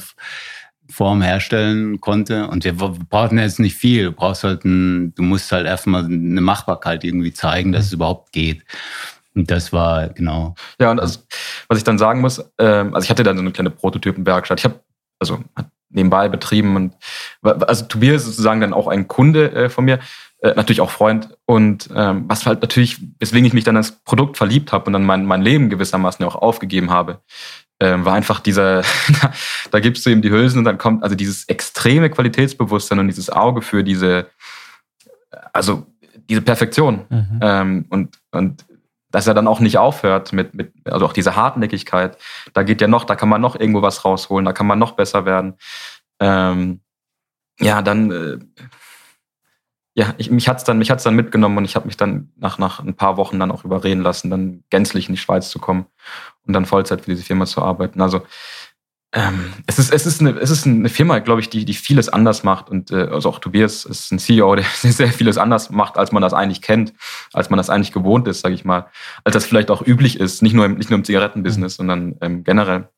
Form herstellen konnte. Und wir brauchten jetzt nicht viel. Du brauchst halt ein, du musst halt erstmal eine Machbarkeit irgendwie zeigen, dass es überhaupt geht. Und das war genau. Ja, und also, was ich dann sagen muss, ähm, also ich hatte dann so eine kleine Prototypenwerkstatt. Ich habe also nebenbei betrieben und also Tobias ist sozusagen dann auch ein Kunde äh, von mir, äh, natürlich auch Freund und ähm, was halt natürlich, weswegen ich mich dann als Produkt verliebt habe und dann mein, mein Leben gewissermaßen auch aufgegeben habe, ähm, war einfach dieser, da gibst du ihm die Hülsen und dann kommt also dieses extreme Qualitätsbewusstsein und dieses Auge für diese, also diese Perfektion mhm. ähm, und und dass er dann auch nicht aufhört mit, mit, also auch diese Hartnäckigkeit. Da geht ja noch, da kann man noch irgendwo was rausholen, da kann man noch besser werden. Ähm, ja, dann, äh, ja, ich, mich hat's dann, mich hat's dann mitgenommen und ich habe mich dann nach, nach ein paar Wochen dann auch überreden lassen, dann gänzlich in die Schweiz zu kommen und dann Vollzeit für diese Firma zu arbeiten. Also ähm, es, ist, es, ist eine, es ist eine Firma, glaube ich, die, die vieles anders macht. Und äh, also auch Tobias ist ein CEO, der sehr vieles anders macht, als man das eigentlich kennt, als man das eigentlich gewohnt ist, sage ich mal. Als das vielleicht auch üblich ist, nicht nur im, nicht nur im Zigarettenbusiness, mhm. sondern ähm, generell.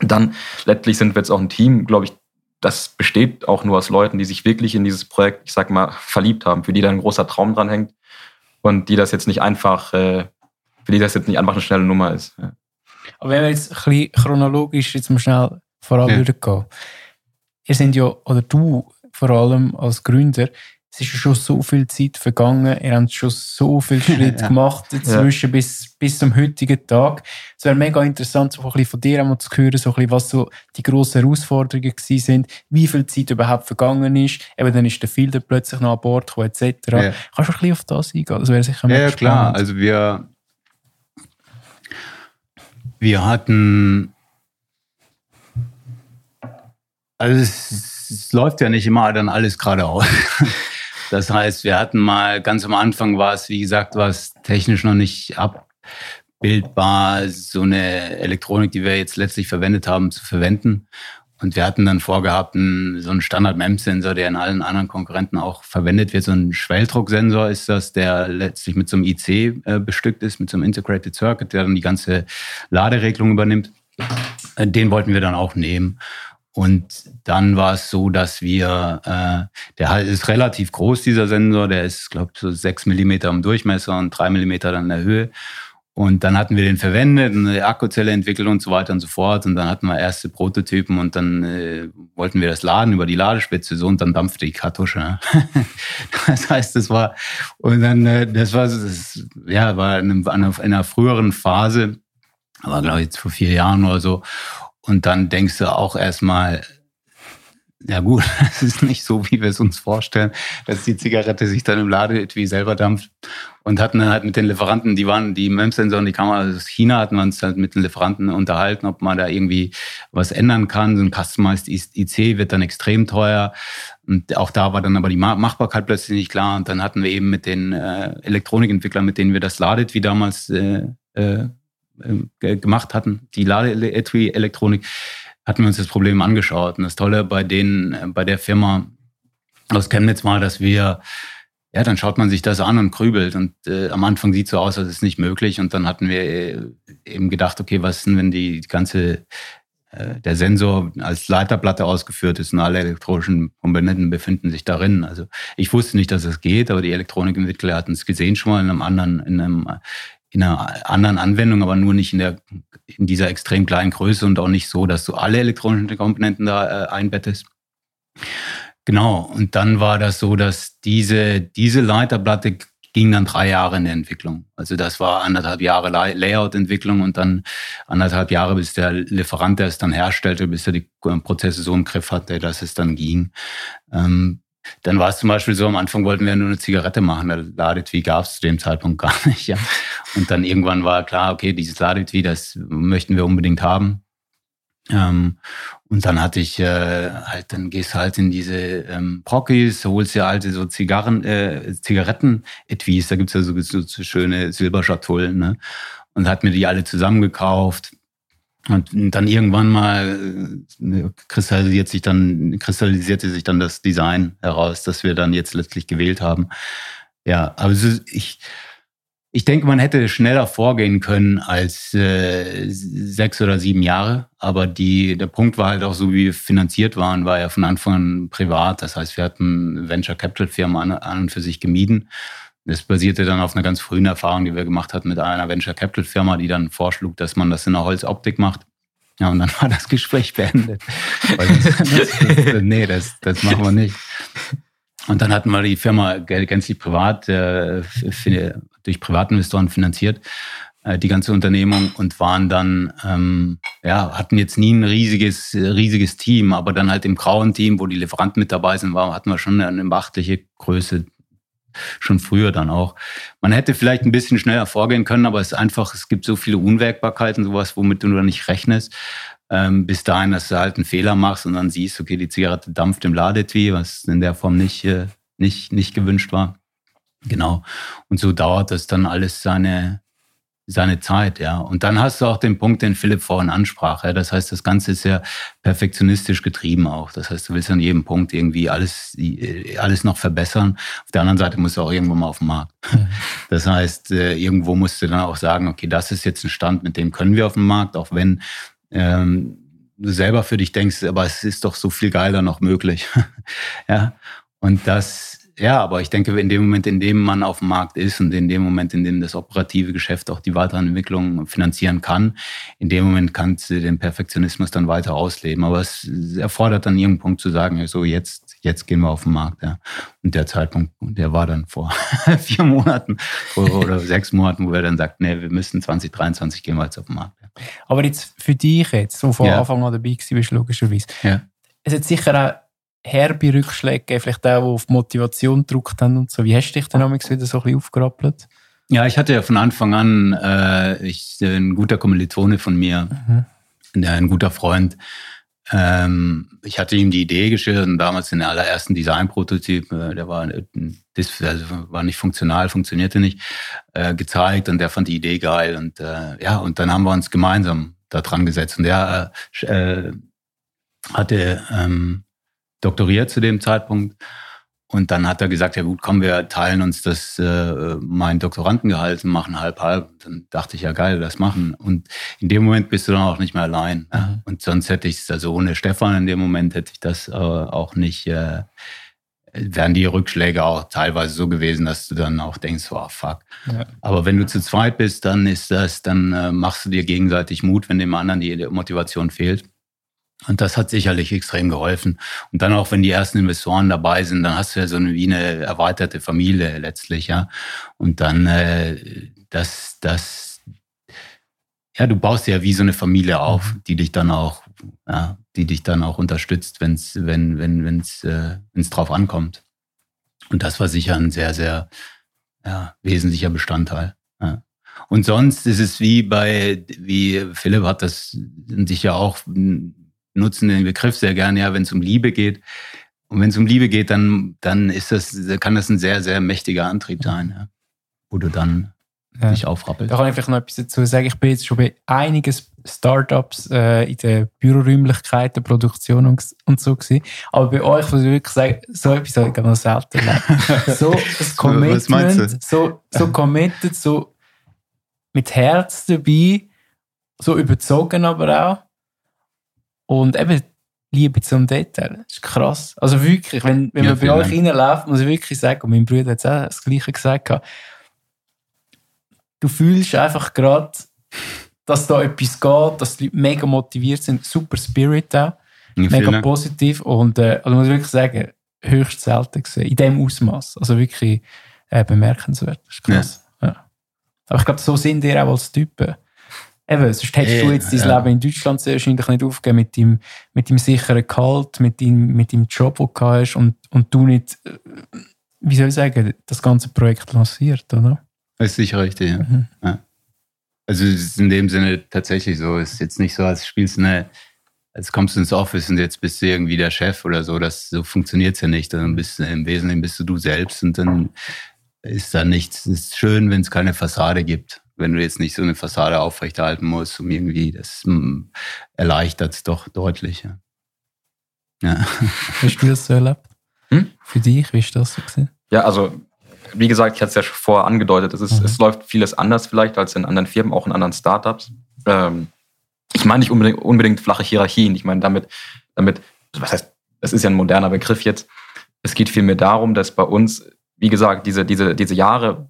Dann letztlich sind wir jetzt auch ein Team, glaube ich, das besteht auch nur aus Leuten, die sich wirklich in dieses Projekt, ich sag mal, verliebt haben, für die da ein großer Traum dran hängt und die das jetzt nicht einfach, äh, für die das jetzt nicht einfach eine schnelle Nummer ist. Ja. Aber wenn wir jetzt ein bisschen chronologisch jetzt mal schnell voran ja. würden gehen. Ihr sind ja, oder du vor allem als Gründer, es ist ja schon so viel Zeit vergangen, ihr habt schon so viel Schritt ja. gemacht inzwischen ja. bis, bis zum heutigen Tag. Es wäre mega interessant, so ein bisschen von dir einmal zu hören, so ein bisschen, was so die grossen Herausforderungen gewesen sind, wie viel Zeit überhaupt vergangen ist. Eben dann ist der Filter plötzlich noch an Bord gekommen, etc. Ja. Kannst du ein bisschen auf das eingehen? Das wäre sicher mega Ja, klar. Also wir, wir hatten, also es, es läuft ja nicht immer dann alles geradeaus. Das heißt, wir hatten mal, ganz am Anfang war es, wie gesagt, war es technisch noch nicht abbildbar, so eine Elektronik, die wir jetzt letztlich verwendet haben, zu verwenden. Und wir hatten dann vorgehabt, so einen Standard-MEMS-Sensor, der in allen anderen Konkurrenten auch verwendet wird. So ein Schwelldrucksensor ist das, der letztlich mit so einem IC äh, bestückt ist, mit so einem Integrated Circuit, der dann die ganze Laderegelung übernimmt. Äh, den wollten wir dann auch nehmen. Und dann war es so, dass wir, äh, der ist relativ groß, dieser Sensor, der ist, glaube ich, so sechs Millimeter im Durchmesser und drei Millimeter dann in der Höhe. Und dann hatten wir den verwendet, eine Akkuzelle entwickelt und so weiter und so fort. Und dann hatten wir erste Prototypen und dann äh, wollten wir das laden über die Ladespitze so und dann dampfte die Kartusche. Ne? das heißt, das war, und dann, äh, das war, das, ja, war in einer, in einer früheren Phase, aber glaube ich jetzt vor vier Jahren oder so. Und dann denkst du auch erstmal, ja gut, es ist nicht so, wie wir es uns vorstellen, dass die Zigarette sich dann im Ladeetui selber dampft. Und hatten dann halt mit den Lieferanten, die waren, die MEMS-Sensoren, die Kamera aus China, hatten wir uns halt mit den Lieferanten unterhalten, ob man da irgendwie was ändern kann. So ein Customized IC wird dann extrem teuer. Und auch da war dann aber die Machbarkeit plötzlich nicht klar. Und dann hatten wir eben mit den äh, Elektronikentwicklern, mit denen wir das Ladet, damals äh, äh, gemacht hatten, die Ladeetui-Elektronik, hatten wir uns das Problem angeschaut. Und das Tolle bei denen, äh, bei der Firma aus Chemnitz war, dass wir, ja, dann schaut man sich das an und grübelt. Und äh, am Anfang sieht so aus, als ist nicht möglich. Und dann hatten wir äh, eben gedacht, okay, was ist denn, wenn die ganze äh, der Sensor als Leiterplatte ausgeführt ist und alle elektronischen Komponenten befinden sich darin. Also ich wusste nicht, dass es geht, aber die Elektronikentwickler hatten es gesehen schon mal in einem anderen, in einem in einer anderen Anwendung, aber nur nicht in der in dieser extrem kleinen Größe und auch nicht so, dass du alle elektronischen Komponenten da äh, einbettest. Genau. Und dann war das so, dass diese diese Leiterplatte ging dann drei Jahre in der Entwicklung. Also das war anderthalb Jahre Layout-Entwicklung und dann anderthalb Jahre, bis der Lieferant, der es dann herstellte, bis er die Prozesse so im Griff hatte, dass es dann ging. Ähm, dann war es zum Beispiel so, am Anfang wollten wir nur eine Zigarette machen. Ladetwie gab es zu dem Zeitpunkt gar nicht. Ja. Und dann irgendwann war klar, okay, dieses Ladetwie, das möchten wir unbedingt haben. Ähm, und dann hatte ich äh, halt, dann gehst du halt in diese ähm, Prockys, holst dir alte so Zigarren, äh, Zigaretten-Etwies, da gibt's ja so, so, so schöne Silberschatullen, ne? Und hat mir die alle zusammengekauft. Und dann irgendwann mal äh, kristallisiert sich dann, kristallisierte sich dann das Design heraus, das wir dann jetzt letztlich gewählt haben. Ja, also ich, ich denke, man hätte schneller vorgehen können als äh, sechs oder sieben Jahre. Aber die, der Punkt war halt auch so, wie wir finanziert waren, war ja von Anfang an privat. Das heißt, wir hatten Venture Capital Firma an, an und für sich gemieden. Das basierte dann auf einer ganz frühen Erfahrung, die wir gemacht hatten mit einer Venture Capital Firma, die dann vorschlug, dass man das in einer Holzoptik macht. Ja, und dann war das Gespräch beendet. das, das, das, nee, das, das machen wir nicht. Und dann hatten wir die Firma gänzlich privat, äh, durch Privatinvestoren finanziert, äh, die ganze Unternehmung und waren dann, ähm, ja, hatten jetzt nie ein riesiges, riesiges Team, aber dann halt im grauen Team, wo die Lieferanten mit dabei sind, war, hatten wir schon eine beachtliche Größe, schon früher dann auch. Man hätte vielleicht ein bisschen schneller vorgehen können, aber es ist einfach, es gibt so viele Unwägbarkeiten, sowas, womit du da nicht rechnest ähm, bis dahin, dass du halt einen Fehler machst und dann siehst, okay, die Zigarette dampft im Ladetwie, was in der Form nicht, äh, nicht, nicht gewünscht war. Genau. Und so dauert das dann alles seine, seine Zeit, ja. Und dann hast du auch den Punkt, den Philipp vorhin ansprach. Ja? Das heißt, das Ganze ist ja perfektionistisch getrieben auch. Das heißt, du willst an jedem Punkt irgendwie alles, äh, alles noch verbessern. Auf der anderen Seite musst du auch irgendwo mal auf den Markt. Das heißt, äh, irgendwo musst du dann auch sagen, okay, das ist jetzt ein Stand, mit dem können wir auf den Markt, auch wenn ähm, du selber für dich denkst, aber es ist doch so viel geiler noch möglich. ja. Und das, ja, aber ich denke, in dem Moment, in dem man auf dem Markt ist und in dem Moment, in dem das operative Geschäft auch die weiteren Entwicklungen finanzieren kann, in dem Moment kannst du den Perfektionismus dann weiter ausleben. Aber es erfordert dann irgendeinen Punkt zu sagen, so jetzt, jetzt gehen wir auf den Markt. Ja. Und der Zeitpunkt, der war dann vor vier Monaten oder sechs Monaten, wo wir dann sagt, nee, wir müssen 2023 gehen wir jetzt auf den Markt. Aber jetzt für dich jetzt, so von ja. Anfang an dabei gewesen bist, logischerweise. Ja. Es hat sicher auch herbe Rückschläge vielleicht auch, die auf die Motivation gedrückt haben und so. Wie hast du dich dann wieder so ein bisschen aufgerappelt? Ja, ich hatte ja von Anfang an, äh, ich, ein guter Kommilitone von mir, mhm. ein guter Freund, ähm, ich hatte ihm die Idee geschildert und damals den allerersten Design-Prototyp, äh, der war, das, also war nicht funktional, funktionierte nicht, äh, gezeigt und der fand die Idee geil und äh, ja, und dann haben wir uns gemeinsam da dran gesetzt und der äh, hatte ähm, doktoriert zu dem Zeitpunkt und dann hat er gesagt, ja gut, komm, wir teilen uns das, äh, mein Doktorandengehalt und machen halb halb. Dann dachte ich, ja geil, das machen. Und in dem Moment bist du dann auch nicht mehr allein. Mhm. Und sonst hätte ich es, also ohne Stefan in dem Moment hätte ich das äh, auch nicht, äh, wären die Rückschläge auch teilweise so gewesen, dass du dann auch denkst, oh fuck. Ja. Aber wenn du zu zweit bist, dann ist das, dann äh, machst du dir gegenseitig Mut, wenn dem anderen die Motivation fehlt. Und das hat sicherlich extrem geholfen. Und dann auch, wenn die ersten Investoren dabei sind, dann hast du ja so eine, wie eine erweiterte Familie letztlich, ja. Und dann, äh, das, das, ja, du baust ja wie so eine Familie auf, mhm. die dich dann auch, ja, die dich dann auch unterstützt, wenn's, wenn, wenn, wenn's, äh, wenn's drauf ankommt. Und das war sicher ein sehr, sehr, ja, wesentlicher Bestandteil. Ja. Und sonst ist es wie bei, wie Philipp hat das sicher auch nutzen den Begriff sehr gerne, ja, wenn es um Liebe geht. Und wenn es um Liebe geht, dann, dann ist das, kann das ein sehr, sehr mächtiger Antrieb sein, ja, wo du dann ja. dich aufrappelst. Da kann ich vielleicht noch etwas dazu sagen. Ich bin jetzt schon bei einigen Startups äh, in den Büroräumlichkeiten, Produktion und, und so gewesen. Aber bei euch muss ich wirklich sagen, so etwas habe ich noch selten erlebt. so das Commitment, so, so committed, so mit Herz dabei, so überzogen aber auch Und eben, Liebe zum Detail. Das ist krass. Also wirklich, wenn, wenn Ja, man bei vielen euch reinläuft, muss ich wirklich sagen, und mein Bruder hat auch das Gleiche gesagt, du fühlst einfach gerade, dass da etwas geht, dass die Leute mega motiviert sind, super Spirit auch, Ja, vielen mega Dank. positiv und äh, also muss ich wirklich sagen, höchst selten gesehen, in dem Ausmaß. Also wirklich äh, bemerkenswert. Das ist krass. Ja. Aber ich glaube, so sind ihr auch als Typen. Eben, sonst hättest Ja, du jetzt dein ja. Leben in Deutschland sehr wahrscheinlich nicht aufgegeben mit dem, mit dem sicheren Gehalt, mit dem, mit dem Job, den du hast und, und du nicht, wie soll ich sagen, das ganze Projekt lanciert, oder? Das ist sicher richtig, ja. Mhm. ja. Also es ist in dem Sinne tatsächlich so. Es ist jetzt nicht so, als spielst du eine, als kommst du ins Office und jetzt bist du irgendwie der Chef oder so. Das so funktioniert's ja nicht. Dann bist du im Wesentlichen bist du du selbst und dann ist da nichts. Es ist schön, wenn es keine Fassade gibt. Wenn du jetzt nicht so eine Fassade aufrechterhalten musst, um irgendwie, das mm, erleichtert es doch deutlich. Ja. ja. Wie hast du das so erlebt? Hm? Für dich, wie ist das so gewesen? Ja, also wie gesagt, ich hatte es ja schon vorher angedeutet, es, ist, Mhm. es läuft vieles anders vielleicht als in anderen Firmen, auch in anderen Startups. Ähm, ich meine nicht unbedingt, unbedingt flache Hierarchien. Ich meine damit, damit, was heißt, das ist ja ein moderner Begriff jetzt. Es geht vielmehr darum, dass bei uns, wie gesagt, diese, diese, diese Jahre,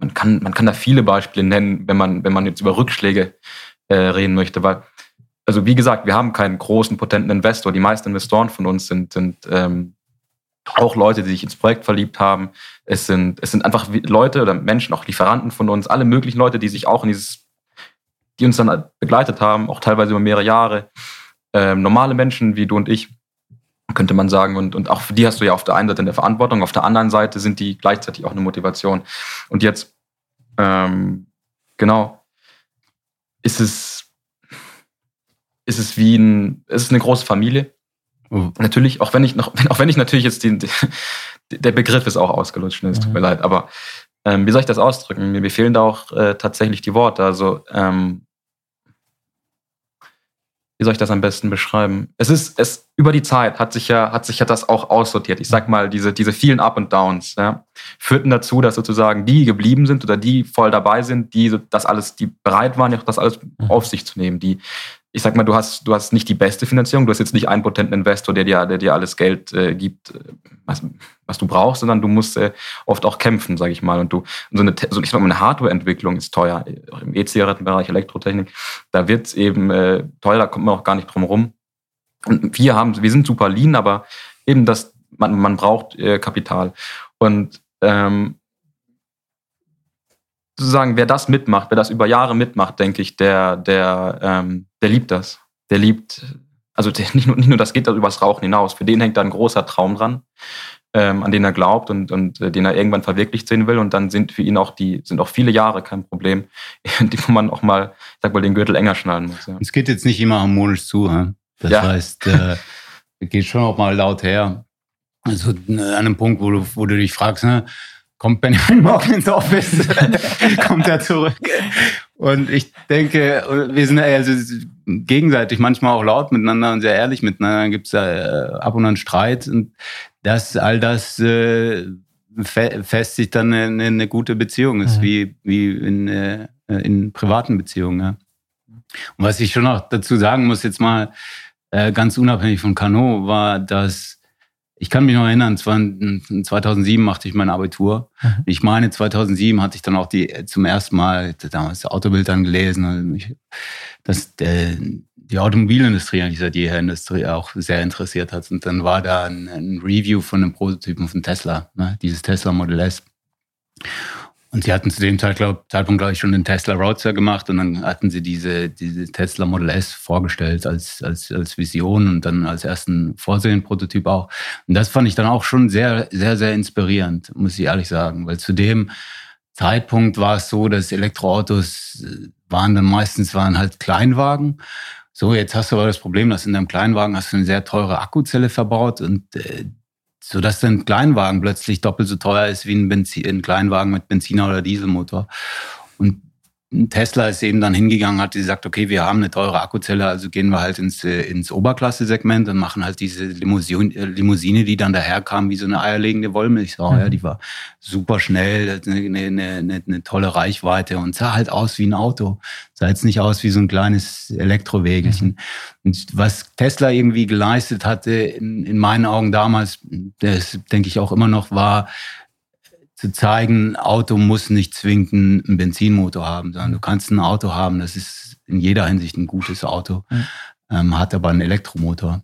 man kann, man kann da viele Beispiele nennen, wenn man, wenn man jetzt über Rückschläge äh, reden möchte, weil, also wie gesagt, wir haben keinen großen, potenten Investor. Die meisten Investoren von uns sind, sind ähm, auch Leute, die sich ins Projekt verliebt haben. Es sind, es sind einfach Leute oder Menschen, auch Lieferanten von uns, alle möglichen Leute, die sich auch in dieses, die uns dann begleitet haben, auch teilweise über mehrere Jahre. Ähm, normale Menschen wie du und ich, könnte man sagen. Und, und auch für die hast du ja auf der einen Seite eine Verantwortung, auf der anderen Seite sind die gleichzeitig auch eine Motivation. Und jetzt, ähm, genau, ist es, ist es wie ein, es ist eine große Familie Oh, natürlich, auch wenn ich noch, auch wenn ich natürlich jetzt den, der Begriff ist auch ausgelutscht, ne, es tut Mhm. mir leid, aber ähm, wie soll ich das ausdrücken? Mir, mir fehlen da auch äh, tatsächlich die Worte. Also, ähm, wie soll ich das am besten beschreiben? Es ist, es, über die Zeit hat sich ja, hat sich ja das auch aussortiert. Ich sag mal, diese, diese vielen Up und Downs, ja, führten dazu, dass sozusagen die geblieben sind oder die voll dabei sind, die das alles, die bereit waren, auch das alles Mhm. auf sich zu nehmen, die, ich sag mal, du hast, du hast nicht die beste Finanzierung, du hast jetzt nicht einen potenten Investor, der dir, der dir alles Geld äh, gibt, äh, was, was du brauchst, sondern du musst äh, oft auch kämpfen, sage ich mal. Und du, und so eine, so, ich sag mal, eine Hardwareentwicklung ist teuer, auch im E-Zigarettenbereich, Elektrotechnik, da wird's eben äh, teuer, da kommt man auch gar nicht drum rum. Und wir haben, wir sind super lean, aber eben das, man, man braucht äh, Kapital. Und ähm, sozusagen, wer das mitmacht, wer das über Jahre mitmacht, denke ich, der, der, ähm, der liebt das. Der liebt, also der, nicht, nur, nicht nur das geht da übers Rauchen hinaus. Für den hängt da ein großer Traum dran, ähm, an den er glaubt und, und äh, den er irgendwann verwirklicht sehen will. Und dann sind für ihn auch die, sind auch viele Jahre kein Problem, die, wo man auch mal, ich sag mal, den Gürtel enger schnallen muss. Ja. Es geht jetzt nicht immer harmonisch zu. hä? Das Ja. heißt, äh, es geht schon auch mal laut her. Also äh, an einem Punkt, wo du, wo du dich fragst, ne, kommt Benjamin morgen ins Office? kommt er zurück? Und ich denke, wir sind also gegenseitig manchmal auch laut miteinander und sehr ehrlich miteinander. Dann gibt's da äh, ab und an Streit. Und das, all das äh, fe festigt dann eine, eine gute Beziehung. Ist Mhm. wie, wie in, äh, in privaten Beziehungen. Ja. Und was ich schon noch dazu sagen muss, jetzt mal äh, ganz unabhängig von Kano, war, dass ich kann mich noch erinnern, es war in 2007 machte ich mein Abitur. Mhm. Ich meine, 2007 hatte ich dann auch die zum ersten Mal damals das Autobild dann gelesen, also dass der, die Automobilindustrie eigentlich seit jeher Industrie auch sehr interessiert hat. Und dann war da ein, ein Review von einem Prototypen von Tesla, ne, dieses Tesla Model S. Und sie hatten zu dem Zeitpunkt, glaube ich, schon den Tesla Roadster gemacht und dann hatten sie diese, diese Tesla Model S vorgestellt als, als, als Vision und dann als ersten Vorserienprototyp auch. Und das fand ich dann auch schon sehr, sehr, sehr inspirierend, muss ich ehrlich sagen, weil zu dem Zeitpunkt war es so, dass Elektroautos äh, waren dann meistens waren halt Kleinwagen. So, jetzt hast du aber das Problem, dass in deinem Kleinwagen hast du eine sehr teure Akkuzelle verbaut und äh, so dass ein Kleinwagen plötzlich doppelt so teuer ist wie ein, Benzin, ein Kleinwagen mit Benziner oder Dieselmotor. Und Tesla ist eben dann hingegangen, hat gesagt, okay, wir haben eine teure Akkuzelle, also gehen wir halt ins, äh, ins Oberklasse-Segment und machen halt diese Limousine, äh, Limousine, die dann daherkam wie so eine eierlegende Wollmilchsau. Mhm. Ja, die war super schnell, eine, eine, eine, eine tolle Reichweite und sah halt aus wie ein Auto. Sah jetzt nicht aus wie so ein kleines Elektrowegelchen. Mhm. Und was Tesla irgendwie geleistet hatte, in, in meinen Augen damals, das denke ich auch immer noch, war, zu zeigen, Auto muss nicht zwingend einen Benzinmotor haben, sondern du kannst ein Auto haben, das ist in jeder Hinsicht ein gutes Auto, mhm. ähm, hat aber einen Elektromotor.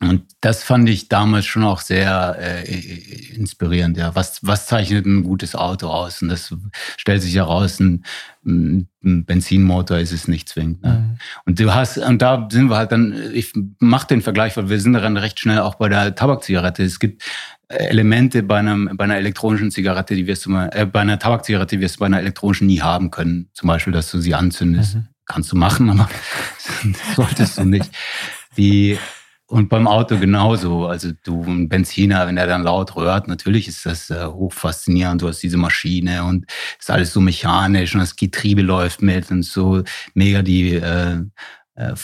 Und das fand ich damals schon auch sehr äh, inspirierend. Ja, was, was zeichnet ein gutes Auto aus? Und das stellt sich heraus, ein, ein Benzinmotor ist es nicht zwingend. Ne? Mhm. Und du hast, und da sind wir halt dann, ich mache den Vergleich, weil wir sind dann recht schnell auch bei der Tabakzigarette. Es gibt Elemente bei, einem, bei einer elektronischen Zigarette, die wirst du mal, äh, bei einer Tabakzigarette, wirst du bei einer elektronischen nie haben können. Zum Beispiel, dass du sie anzündest. Mhm. Kannst du machen, aber solltest du nicht. Die, und beim Auto genauso. Also du, ein Benziner, wenn der dann laut rührt, natürlich ist das äh, hoch faszinierend. Du hast diese Maschine und ist alles so mechanisch und das Getriebe läuft mit und so mega die äh, äh,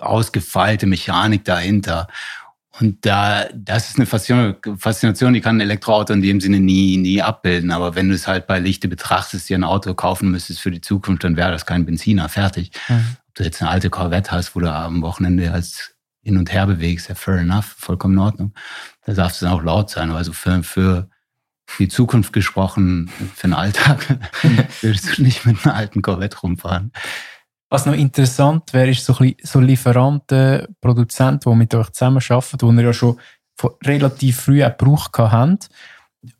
ausgefeilte Mechanik dahinter. Und da, das ist eine Faszination, die kann ein Elektroauto in dem Sinne nie, nie abbilden. Aber wenn du es halt bei Lichte betrachtest, dir ein Auto kaufen müsstest für die Zukunft, dann wäre das kein Benziner, fertig. Mhm. Ob du jetzt eine alte Corvette hast, wo du am Wochenende als hin und her bewegst, ja, fair enough, vollkommen in Ordnung. Da darf es dann auch laut sein. Also für, für die Zukunft gesprochen, für den Alltag, würdest du nicht mit einer alten Corvette rumfahren. Was noch interessant wäre, ist so, so Lieferanten, Produzenten, die mit euch zusammenarbeiten, die ihr ja schon relativ früh auch gebraucht habt.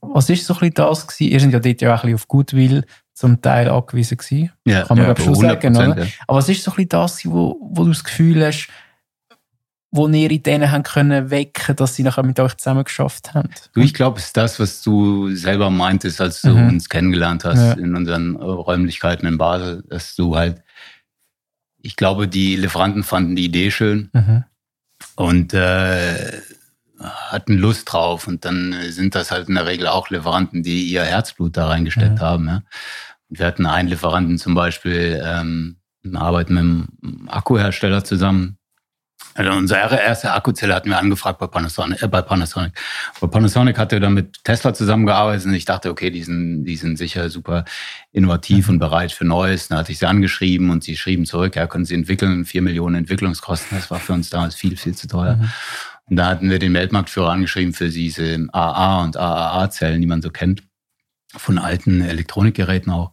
Was ist so ein bisschen das gewesen? Ihr seid ja dort ja auch ein bisschen auf Goodwill zum Teil angewiesen gewesen. Ja, Kann man ja, schon sagen, oder? Ja. Aber was ist so ein bisschen das, wo, wo du das Gefühl hast, wo ihr in denen haben können wecken, dass sie nachher mit euch zusammen geschafft haben? Du, ich glaube, es ist das, was du selber meintest, als du mhm. uns kennengelernt hast ja. in unseren Räumlichkeiten in Basel, dass du halt ich glaube, die Lieferanten fanden die Idee schön mhm. und äh, hatten Lust drauf. Und dann sind das halt in der Regel auch Lieferanten, die ihr Herzblut da reingesteckt mhm. haben. Ja. wir hatten einen Lieferanten zum Beispiel, ähm, arbeiten mit einem Akkuhersteller zusammen, also unsere erste Akkuzelle hatten wir angefragt bei Panasonic. Äh, bei Panasonic. Bei Panasonic hat er dann mit Tesla zusammengearbeitet und ich dachte, okay, die sind, die sind sicher super innovativ mhm. und bereit für Neues. Dann hatte ich sie angeschrieben und sie schrieben zurück, ja, können sie entwickeln, vier Millionen Entwicklungskosten. Das war für uns damals viel, viel zu teuer. Mhm. Und da hatten wir den Weltmarktführer angeschrieben für diese AA und AAA-Zellen, die man so kennt, von alten Elektronikgeräten auch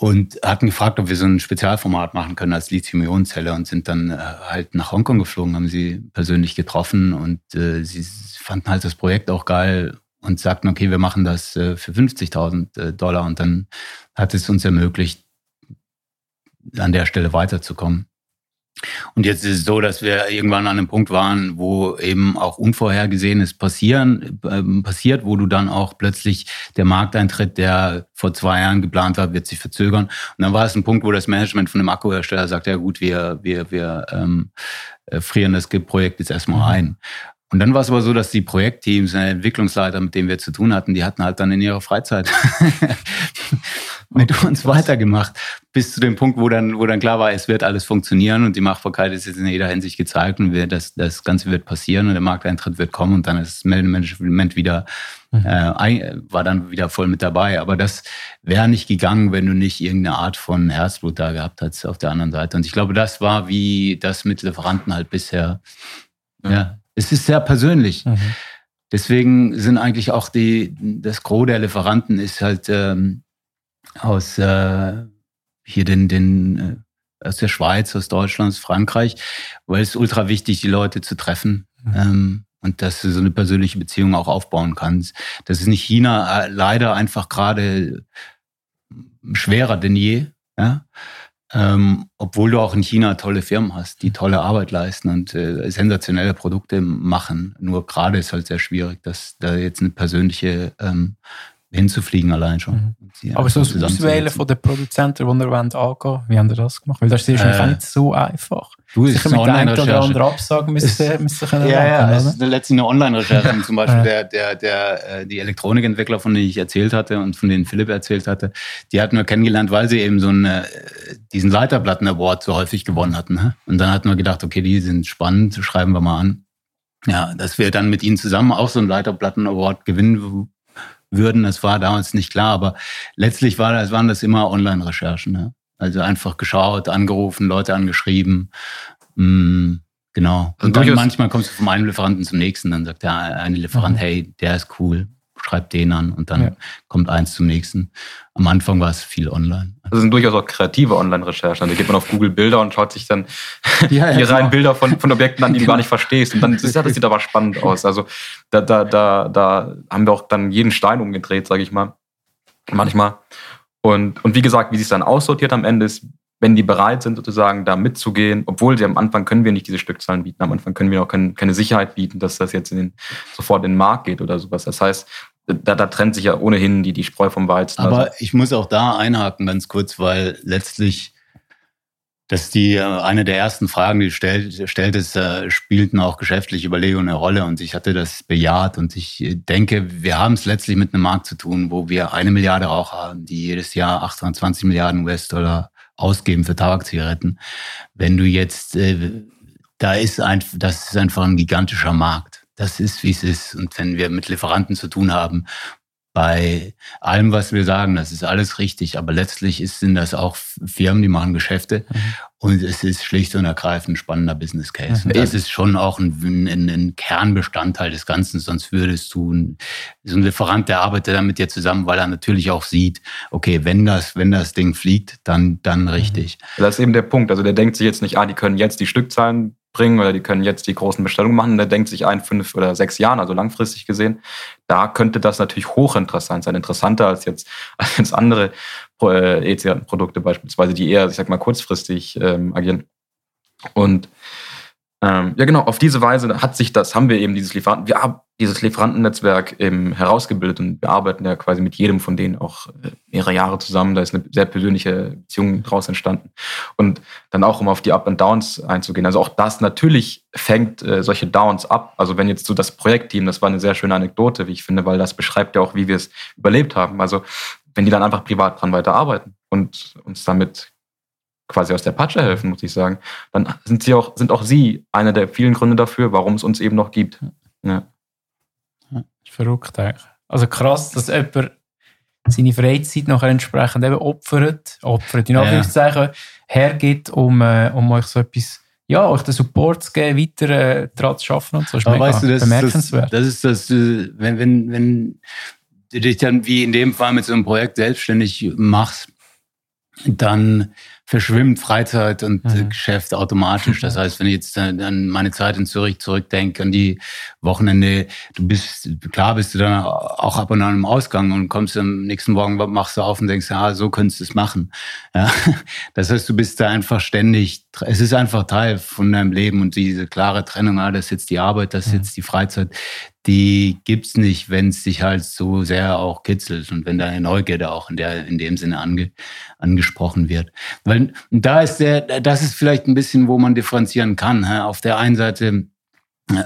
und hatten gefragt, ob wir so ein Spezialformat machen können als Lithium-Ionen-Zelle und sind dann äh, halt nach Hongkong geflogen, haben sie persönlich getroffen und äh, sie fanden halt das Projekt auch geil und sagten, okay, wir machen das äh, für 50.000 äh, Dollar und dann hat es uns ermöglicht, an der Stelle weiterzukommen. Und jetzt ist es so, dass wir irgendwann an einem Punkt waren, wo eben auch Unvorhergesehenes passieren, äh, passiert, wo du dann auch plötzlich der Markteintritt, der vor zwei Jahren geplant war, wird sich verzögern. Und dann war es ein Punkt, wo das Management von dem Akkuhersteller sagt, ja gut, wir, wir, wir ähm, äh, frieren das Projekt jetzt erstmal mhm. ein. Und dann war es aber so, dass die Projektteams, die Entwicklungsleiter, mit denen wir zu tun hatten, die hatten halt dann in ihrer Freizeit mit uns weitergemacht, bis zu dem Punkt, wo dann, wo dann klar war, es wird alles funktionieren und die Machbarkeit ist jetzt in jeder Hinsicht gezeigt und wir, das, das Ganze wird passieren und der Markteintritt wird kommen und dann ist das Management wieder, mhm. äh, war dann wieder voll mit dabei. Aber das wäre nicht gegangen, wenn du nicht irgendeine Art von Herzblut da gehabt hättest auf der anderen Seite. Und ich glaube, das war wie das mit Lieferanten halt bisher. Ja, ja es ist sehr persönlich. Mhm. Deswegen sind eigentlich auch die, das Gros der Lieferanten ist halt, ähm, aus äh, hier den, den äh, aus der Schweiz, aus Deutschland, aus Frankreich, weil es ultra wichtig, die Leute zu treffen. Mhm. Ähm, und dass du so eine persönliche Beziehung auch aufbauen kannst. Das ist in China äh, leider einfach gerade schwerer denn je. Ja? Ähm, obwohl du auch in China tolle Firmen hast, die tolle Arbeit leisten und äh, sensationelle Produkte machen. Nur gerade ist halt sehr schwierig, dass da jetzt eine persönliche ähm, hinzufliegen allein schon. Mhm. Aber so das Auswählen von den Produzenten, die ihr wollt, angehen, wie haben ihr das gemacht? Weil das ist wahrscheinlich äh, nicht so einfach. Du, Sicher mit der einen oder anderen Absagen müssen, müssen können Ja, ja, es ist letztlich eine Online-Recherche. Zum Beispiel der, der, der, äh, die Elektronikentwickler, von denen ich erzählt hatte und von denen Philipp erzählt hatte, die hatten wir kennengelernt, weil sie eben so eine, diesen Leiterplatten-Award so häufig gewonnen hatten. Ne? Und dann hatten wir gedacht, okay, die sind spannend, schreiben wir mal an. Ja, dass wir dann mit ihnen zusammen auch so einen Leiterplatten-Award gewinnen würden, das war damals nicht klar, aber letztlich war das, waren das immer Online-Recherchen. Ne? Also einfach geschaut, angerufen, Leute angeschrieben. Mm, genau. Und, und dann manchmal kommst du vom einen Lieferanten zum nächsten, dann sagt der eine Lieferant, mhm. hey, der ist cool, schreibt den an und dann ja. kommt eins zum nächsten. Am Anfang war es viel online. Das sind durchaus auch kreative Online-Recherchen. Da geht man auf Google Bilder und schaut sich dann ja, ja, die reinen Bilder von, von Objekten an, die du gar nicht verstehst. Und dann das, das sieht aber spannend aus. Also da, da, da, da haben wir auch dann jeden Stein umgedreht, sage ich mal. Manchmal. Und, und wie gesagt, wie sich dann aussortiert am Ende ist, wenn die bereit sind, sozusagen da mitzugehen, obwohl sie am Anfang können wir nicht diese Stückzahlen bieten, am Anfang können wir auch keine, keine Sicherheit bieten, dass das jetzt in den, sofort in den Markt geht oder sowas. Das heißt, da, da trennt sich ja ohnehin die, die Spreu vom Weizen. Aber also. ich muss auch da einhaken ganz kurz, weil letztlich das ist die äh, eine der ersten Fragen, die stellt, stellt ist, äh, spielten auch geschäftliche Überlegungen eine Rolle und ich hatte das bejaht und ich denke, wir haben es letztlich mit einem Markt zu tun, wo wir eine Milliarde Raucher haben, die jedes Jahr 820 Milliarden US-Dollar ausgeben für Tabakzigaretten. Wenn du jetzt, äh, da ist ein, das ist einfach ein gigantischer Markt das ist, wie es ist. Und wenn wir mit Lieferanten zu tun haben, bei allem, was wir sagen, das ist alles richtig, aber letztlich ist, sind das auch Firmen, die machen Geschäfte mhm. und es ist schlicht und ergreifend ein spannender Business Case. Mhm. Und das ist schon auch ein, ein, ein, Kernbestandteil des Ganzen, sonst würdest du, so ein Lieferant, der arbeitet dann mit dir zusammen, weil er natürlich auch sieht, okay, wenn das, wenn das Ding fliegt, dann, dann mhm. richtig. Das ist eben der Punkt. Also der denkt sich jetzt nicht, ah, die können jetzt die Stückzahlen bringen oder die können jetzt die großen Bestellungen machen. Der denkt sich ein, fünf oder sechs Jahren, also langfristig gesehen, da könnte das natürlich hochinteressant sein. Interessanter als jetzt, als jetzt andere äh, E-Zigarettenprodukte beispielsweise, die eher, ich sag mal, kurzfristig ähm, agieren. Und ähm, ja, genau, auf diese Weise hat sich das, haben wir eben dieses Lieferanten, wir haben dieses Lieferantennetzwerk eben herausgebildet und wir arbeiten ja quasi mit jedem von denen auch äh, mehrere Jahre zusammen. Da ist eine sehr persönliche Beziehung daraus entstanden. Und dann auch, um auf die Up and Downs einzugehen. Also auch das natürlich fängt äh, solche Downs ab. Also wenn jetzt so das Projektteam, das war eine sehr schöne Anekdote, wie ich finde, weil das beschreibt ja auch, wie wir es überlebt haben. Also wenn die dann einfach privat dran weiterarbeiten und uns damit quasi aus der Patsche helfen, muss ich sagen, dann sind sie auch, sind auch sie einer der vielen Gründe dafür, warum es uns eben noch gibt. Ja. ja verrückt eigentlich. Also krass, dass jemand seine Freizeit noch entsprechend eben opfert, opfert in Anführungszeichen, ja. hergibt, um, äh, um euch so etwas, ja, euch den Support zu geben, weiter äh, daran zu arbeiten und so. Das ist Aber weißt du, das, bemerkenswert. Das, das ist das, äh, wenn, wenn, wenn du dich dann wie in dem Fall mit so einem Projekt selbstständig machst, dann verschwimmt Freizeit und mhm. Geschäft automatisch. Das heißt, wenn ich jetzt an meine Zeit in Zürich zurückdenke, an die Wochenende, du bist, klar bist du dann auch ab und an im Ausgang und kommst am nächsten Morgen, machst du auf und denkst, ja, so könntest du es machen. Ja? Das heißt, du bist da einfach ständig, es ist einfach Teil von deinem Leben und diese klare Trennung, ah, das ist jetzt die Arbeit, das ist mhm. jetzt die Freizeit, die gibt's nicht, wenn es dich halt so sehr auch kitzelt und wenn deine Neugierde auch in der in dem Sinne ange, angesprochen wird. Weil da ist der, das ist vielleicht ein bisschen, wo man differenzieren kann. Auf der einen Seite äh,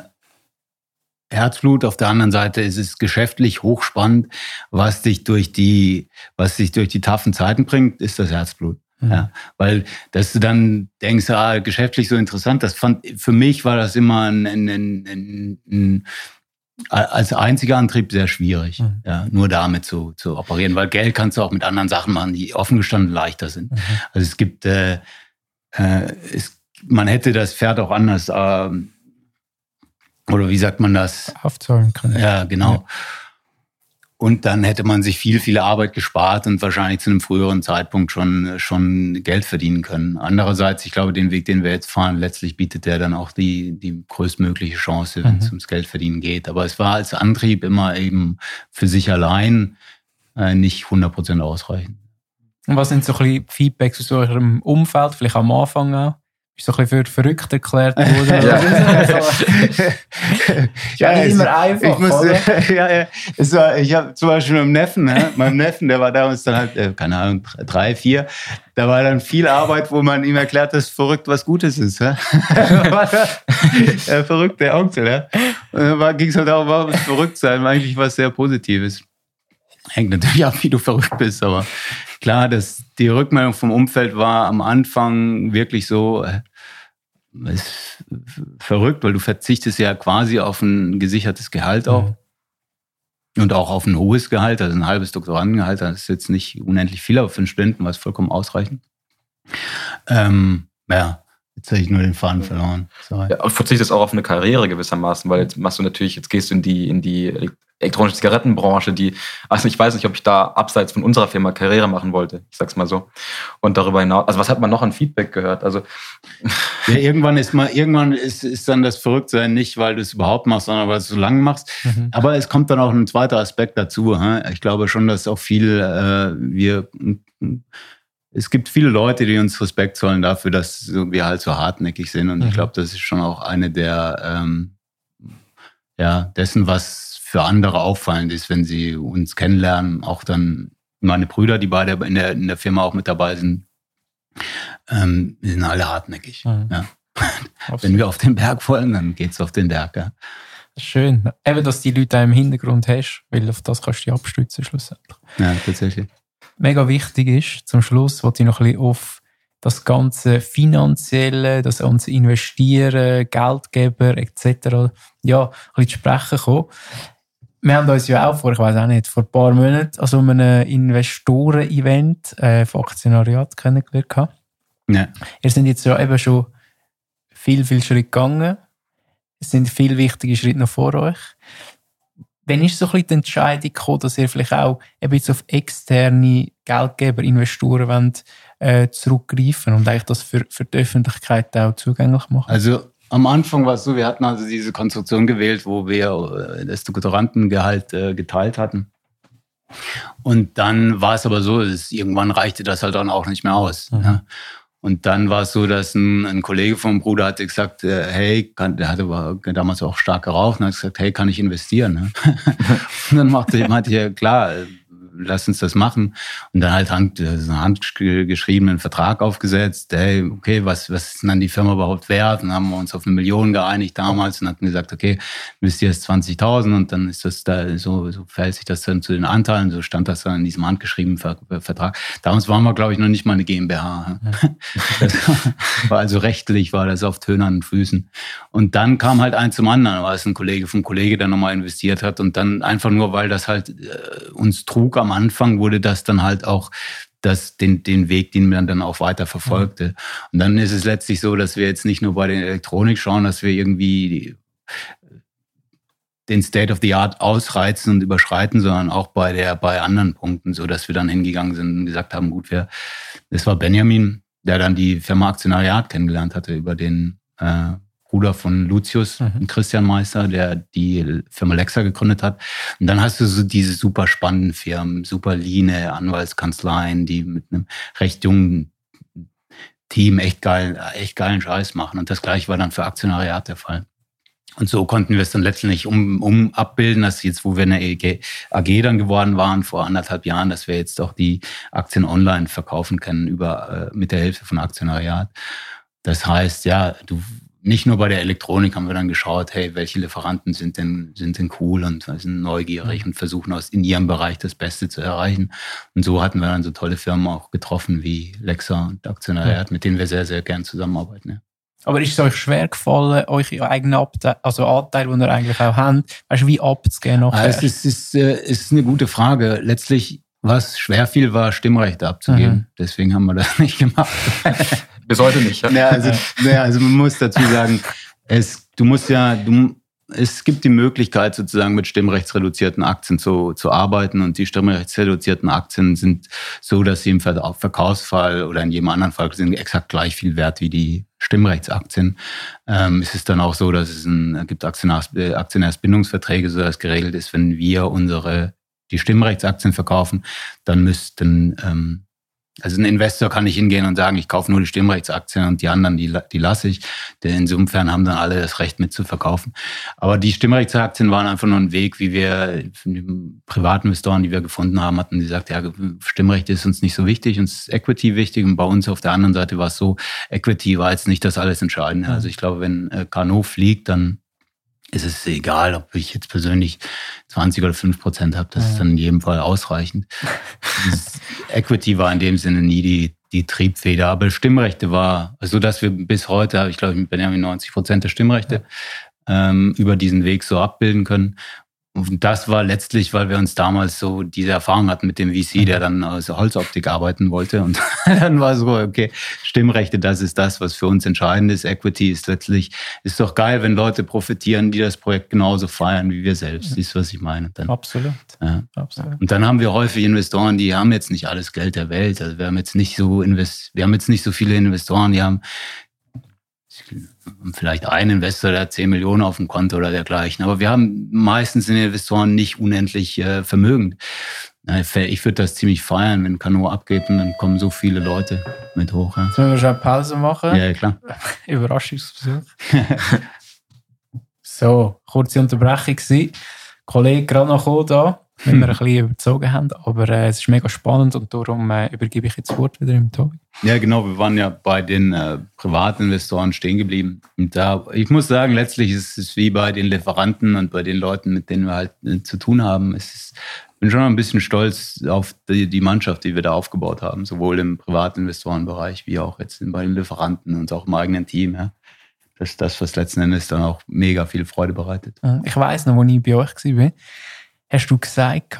Herzblut, auf der anderen Seite ist es geschäftlich hochspannend, was dich durch die, was dich durch die taffen Zeiten bringt, ist das Herzblut. Mhm. Ja, weil, dass du dann denkst, ah, geschäftlich so interessant, das fand, für mich war das immer ein, ein, ein, ein als einziger Antrieb sehr schwierig, mhm. ja, nur damit zu, zu operieren, weil Geld kannst du auch mit anderen Sachen machen, die offen gestanden leichter sind. Mhm. Also es gibt, äh, äh, es, man hätte das Pferd auch anders, äh, oder wie sagt man das? Aufzahlen können. Ja, genau. Ja. Und dann hätte man sich viel, viel Arbeit gespart und wahrscheinlich zu einem früheren Zeitpunkt schon, schon Geld verdienen können. Andererseits, ich glaube, den Weg, den wir jetzt fahren, letztlich bietet der dann auch die, die größtmögliche Chance, wenn mhm. es ums Geldverdienen geht. Aber es war als Antrieb immer eben für sich allein äh, nicht 100 Prozent ausreichend. Und was sind so ein bisschen Feedbacks aus eurem Umfeld, vielleicht am Anfang auch? Ist so ein bisschen für verrückt erklärt worden. ja. ja, ja immer einfach, ich muss, ja, ja, es war, ich habe zum Beispiel meinem Neffen, ne? meinem Neffen, der war damals dann halt, äh, keine Ahnung, drei, vier, da war dann viel Arbeit, wo man ihm erklärt, dass verrückt was Gutes ist. Ja? der verrückt, der Onkel. Ja? Und dann ging es halt darum, warum verrückt sein, eigentlich was sehr Positives. Hängt natürlich ab, wie du verrückt bist, aber klar, dass die Rückmeldung vom Umfeld war am Anfang wirklich so, äh, ist verrückt, weil du verzichtest ja quasi auf ein gesichertes Gehalt auch. Mhm. Und auch auf ein hohes Gehalt, also ein halbes Doktorandengehalt, das ist jetzt nicht unendlich viel, aber für einen Studenten war es vollkommen ausreichend. Ähm, ja, jetzt habe ich nur den Faden verloren. Sorry. Ja, und verzichtest auch auf eine Karriere gewissermaßen, weil jetzt machst du natürlich, jetzt gehst du in die, in die elektronische Zigarettenbranche, die, also ich weiß nicht, ob ich da abseits von unserer Firma Karriere machen wollte, ich sag's mal so. Und darüber hinaus, also was hat man noch an Feedback gehört? Also ja, irgendwann ist mal, irgendwann ist, ist dann das Verrücktsein nicht, weil du es überhaupt machst, sondern weil du es so lange machst. Mhm. Aber es kommt dann auch ein zweiter Aspekt dazu. Ich glaube schon, dass auch viel äh, wir es gibt viele Leute, die uns Respekt zollen dafür, dass wir halt so hartnäckig sind. Und mhm. ich glaube, das ist schon auch eine der ähm, ja, dessen, was für andere auffallend ist, wenn sie uns kennenlernen. Auch dann meine Brüder, die beide in der, in der Firma auch mit dabei sind, ähm, sind alle hartnäckig. Mhm. Ja. wenn wir auf den Berg wollen, dann geht es auf den Berg. Ja. Schön. Eben, dass die Leute im Hintergrund hast, weil auf das kannst du dich abstützen schlussendlich. Ja, tatsächlich. Mega wichtig ist, zum Schluss wollte ich noch ein bisschen auf das ganze Finanzielle, das uns Investieren, Geldgeber etc. ja, ein bisschen zu sprechen kommen wir haben uns ja auch vor, ich weiß auch nicht, vor ein paar Monaten an so einem Investoren-Event äh, von Aktionariat kennengelernt. Ja. Ihr seid jetzt ja eben schon viel, viel Schritt gegangen. Es sind viele wichtige Schritte noch vor euch. Wann ist so ein bisschen die Entscheidung gekommen, dass ihr vielleicht auch ein bisschen auf externe Geldgeber, Investoren wollt, äh, zurückgreifen und eigentlich das für, für die Öffentlichkeit auch zugänglich machen? Also am Anfang war es so, wir hatten also diese Konstruktion gewählt, wo wir äh, das Doktorandengehalt äh, geteilt hatten. Und dann war es aber so, dass irgendwann reichte das halt dann auch nicht mehr aus. Mhm. Ja. Und dann war es so, dass ein, ein Kollege vom Bruder hatte gesagt, äh, hey, kann, der hatte war damals auch stark geraucht und hat gesagt, hey, kann ich investieren? Ne? und dann machte, meinte ich, ja klar, lass uns das machen. Und dann halt hand, äh, einen handgeschriebenen Vertrag aufgesetzt. Hey, okay, was, was ist denn dann die Firma überhaupt wert? Und dann haben wir uns auf eine Million geeinigt damals und hatten gesagt, okay, wisst ihr jetzt 20.000 und dann ist das da, so, so verhält sich das dann zu den Anteilen. So stand das dann in diesem handgeschriebenen Vertrag. Damals waren wir, glaube ich, noch nicht mal eine GmbH. War also rechtlich, war das auf tönernen Füßen. Und dann kam halt eins zum anderen, war es ein Kollege vom Kollege, der nochmal investiert hat und dann einfach nur, weil das halt äh, uns trug am Anfang wurde das dann halt auch das, den, den Weg, den man dann auch weiter verfolgte. Mhm. Und dann ist es letztlich so, dass wir jetzt nicht nur bei der Elektronik schauen, dass wir irgendwie den State of the Art ausreizen und überschreiten, sondern auch bei der, bei anderen Punkten, so dass wir dann hingegangen sind und gesagt haben, gut, wer, das war Benjamin, der dann die Firma Aktionariat kennengelernt hatte über den äh, Bruder von Lucius, mhm. Christian Meister, der die Firma Lexa gegründet hat. Und dann hast du so diese super spannenden Firmen, super Line, Anwaltskanzleien, die mit einem recht jungen Team echt geil, echt geilen Scheiß machen. Und das gleiche war dann für Aktionariat der Fall. Und so konnten wir es dann letztendlich um, um abbilden, dass jetzt, wo wir eine AG, AG dann geworden waren vor anderthalb Jahren, dass wir jetzt auch die Aktien online verkaufen können über äh, mit der Hilfe von Aktionariat. Das heißt, ja, du nicht nur bei der Elektronik haben wir dann geschaut, hey, welche Lieferanten sind denn, sind denn cool und sind neugierig mhm. und versuchen aus in ihrem Bereich das Beste zu erreichen. Und so hatten wir dann so tolle Firmen auch getroffen wie Lexa und Aktionariat, mhm. mit denen wir sehr, sehr gern zusammenarbeiten. Ja. Aber ist es euch schwer gefallen, euch eigenen Abteil, also Anteil, den ihr eigentlich auch habt, weißt du, wie abzugehen nachher? Also es ist, ist, äh, ist eine gute Frage. Letztlich, was schwer fiel, war Stimmrechte abzugeben. Mhm. Deswegen haben wir das nicht gemacht. Bis heute nicht. Ja? ja, also, ja, also man muss dazu sagen, es, du musst ja, du, es gibt die Möglichkeit, sozusagen mit stimmrechtsreduzierten Aktien zu, zu arbeiten. Und die stimmrechtsreduzierten Aktien sind so, dass sie im Verkaufsfall oder in jedem anderen Fall sind exakt gleich viel wert wie die Stimmrechtsaktien. Ähm, es ist dann auch so, dass es ein, gibt Aktionärs, Aktionärsbindungsverträge, so dass geregelt ist, wenn wir unsere die Stimmrechtsaktien verkaufen, dann müssten ähm, Also ein Investor kann nicht hingehen und sagen, ich kaufe nur die Stimmrechtsaktien und die anderen, die, die lasse ich. Denn insofern haben dann alle das Recht mitzuverkaufen. Aber die Stimmrechtsaktien waren einfach nur ein Weg, wie wir die Privatinvestoren, die wir gefunden haben, hatten die gesagt, ja, Stimmrecht ist uns nicht so wichtig, uns ist Equity wichtig. Und bei uns auf der anderen Seite war es so, Equity war jetzt nicht das alles Entscheidende. Also ich glaube, wenn äh, Kano fliegt, dann ist es egal, ob ich jetzt persönlich 20 oder 5 Prozent habe. Das ist dann in jedem Fall ausreichend. Equity war in dem Sinne nie die, die Triebfeder. Aber Stimmrechte war, so dass wir bis heute, ich glaube, mit Benjamin 90 Prozent der Stimmrechte ähm, über diesen Weg so abbilden können. Und das war letztlich, weil wir uns damals so diese Erfahrung hatten mit dem VC, der dann aus Holzoptik arbeiten wollte. Und dann war so, okay, Stimmrechte, das ist das, was für uns entscheidend ist. Equity ist letztlich, ist doch geil, wenn Leute profitieren, die das Projekt genauso feiern wie wir selbst. Ja. Siehst du, was ich meine? Dann, Absolut. Ja. Absolut. Und dann haben wir häufig Investoren, die haben jetzt nicht alles Geld der Welt. Also wir haben jetzt nicht so invest, wir haben jetzt nicht so viele Investoren, die haben vielleicht ein Investor, der hat 10 Millionen auf dem Konto oder dergleichen. Aber wir haben meistens in den Investoren nicht unendlich äh, Vermögen. Ich würde das ziemlich feiern, wenn Kano abgeht und dann kommen so viele Leute mit hoch. Ja. Sollen wir schon eine Pause machen? Ja, klar. Überraschungsversuch. so, kurze Unterbrechung gewesen. Kollege gerade noch da wenn wir ein bisschen überzogen haben. Aber äh, es ist mega spannend und darum äh, übergebe ich jetzt das Wort wieder im Tobi. Ja, genau. Wir waren ja bei den äh, Privatinvestoren stehen geblieben. Und da, ich muss sagen, letztlich ist es wie bei den Lieferanten und bei den Leuten, mit denen wir halt äh, zu tun haben. Es ist, ich bin schon ein bisschen stolz auf die, die Mannschaft, die wir da aufgebaut haben, sowohl im Privatinvestorenbereich wie auch jetzt bei den Lieferanten und auch im eigenen Team. Ja. Das ist das, was letzten Endes dann auch mega viel Freude bereitet. Ich weiß noch, wo ich bei euch war hast du gesagt,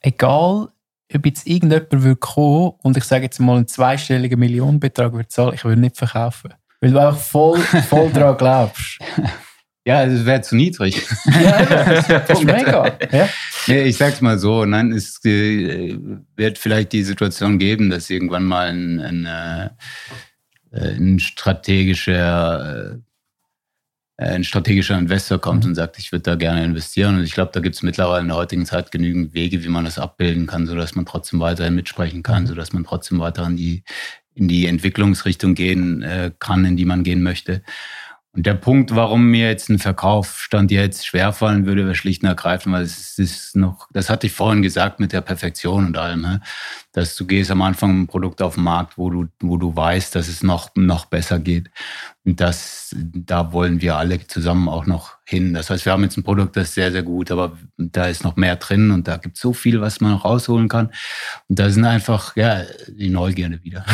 egal ob jetzt irgendjemand will kommen und ich sage jetzt mal einen zweistelligen Millionenbetrag würde zahlen, ich würde nicht verkaufen. Weil du einfach voll, voll daran glaubst. Ja, es wäre zu niedrig. ja, das ist mega. Ja. Nee, ich sag's mal so, nein, es äh, wird vielleicht die Situation geben, dass irgendwann mal ein, ein, äh, ein strategischer äh, äh, ein strategischer Investor kommt mhm. und sagt, ich würde da gerne investieren. Und ich glaube, da gibt es mittlerweile in der heutigen Zeit genügend Wege, wie man das abbilden kann, sodass man trotzdem weiterhin mitsprechen kann, mhm. sodass man trotzdem weiter in die, in die Entwicklungsrichtung gehen äh, kann, in die man gehen möchte. Und der Punkt, warum mir jetzt ein Verkauf stand jetzt schwerfallen würde, wäre schlicht und ergreifend, weil es ist noch, das hatte ich vorhin gesagt mit der Perfektion und allem, dass du gehst am Anfang ein Produkt auf den Markt, wo du, wo du weißt, dass es noch, noch besser geht. Und das, da wollen wir alle zusammen auch noch hin. Das heißt, wir haben jetzt ein Produkt, das ist sehr, sehr gut, aber da ist noch mehr drin und da gibt es so viel, was man noch rausholen kann. Und da sind einfach, ja, die Neugierde wieder.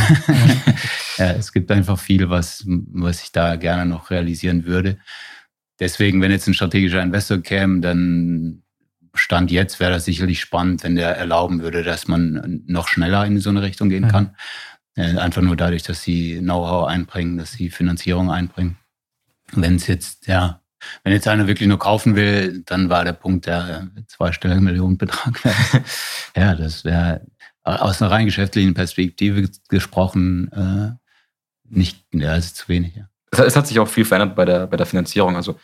ja, es gibt einfach viel, was, was ich da gerne noch realisieren würde. Deswegen, wenn jetzt ein strategischer Investor käme, dann Stand jetzt wäre das sicherlich spannend, wenn der erlauben würde, dass man noch schneller in so eine Richtung gehen kann. Mhm. Einfach nur dadurch, dass sie Know-how einbringen, dass sie Finanzierung einbringen. Wenn es jetzt, ja, wenn jetzt einer wirklich nur kaufen will, dann war der Punkt der zweistellige Millionenbetrag. ja, das wäre aus einer rein geschäftlichen Perspektive gesprochen äh, nicht, ja, es ist zu wenig. Ja. Es hat sich auch viel verändert bei der, bei der Finanzierung. Also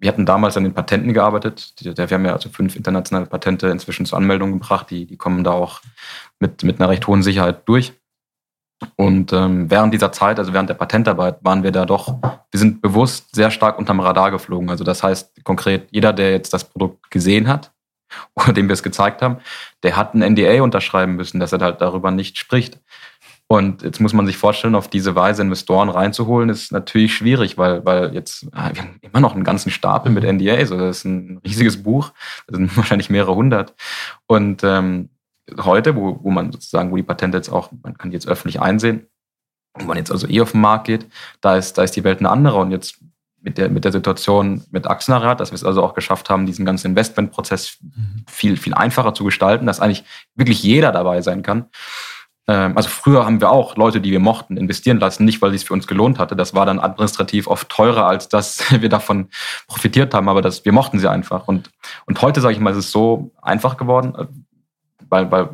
wir hatten damals an den Patenten gearbeitet. Wir haben ja also fünf internationale Patente inzwischen zur Anmeldung gebracht. Die, die kommen da auch mit, mit einer recht hohen Sicherheit durch. Und ähm, während dieser Zeit, also während der Patentarbeit, waren wir da doch, wir sind bewusst sehr stark unterm Radar geflogen. Also das heißt konkret, jeder, der jetzt das Produkt gesehen hat oder dem wir es gezeigt haben, der hat ein NDA unterschreiben müssen, dass er halt darüber nicht spricht. Und jetzt muss man sich vorstellen, auf diese Weise Investoren reinzuholen, ist natürlich schwierig, weil, weil jetzt, ah, wir haben immer noch einen ganzen Stapel mit NDAs. Also das ist ein riesiges Buch. Das sind wahrscheinlich mehrere hundert. Und ähm, heute, wo, wo man sozusagen, wo die Patente jetzt auch, man kann die jetzt öffentlich einsehen, wo man jetzt also eh auf den Markt geht, da ist, da ist die Welt eine andere. Und jetzt mit der, mit der Situation mit Axenrad, dass wir es also auch geschafft haben, diesen ganzen Investmentprozess mhm. viel, viel einfacher zu gestalten, dass eigentlich wirklich jeder dabei sein kann. Ähm, also früher haben wir auch Leute, die wir mochten, investieren lassen, nicht weil es für uns gelohnt hatte. Das war dann administrativ oft teurer, als dass wir davon profitiert haben, aber das, wir mochten sie einfach. Und, und heute, sage ich mal, ist es so einfach geworden, äh, weil, weil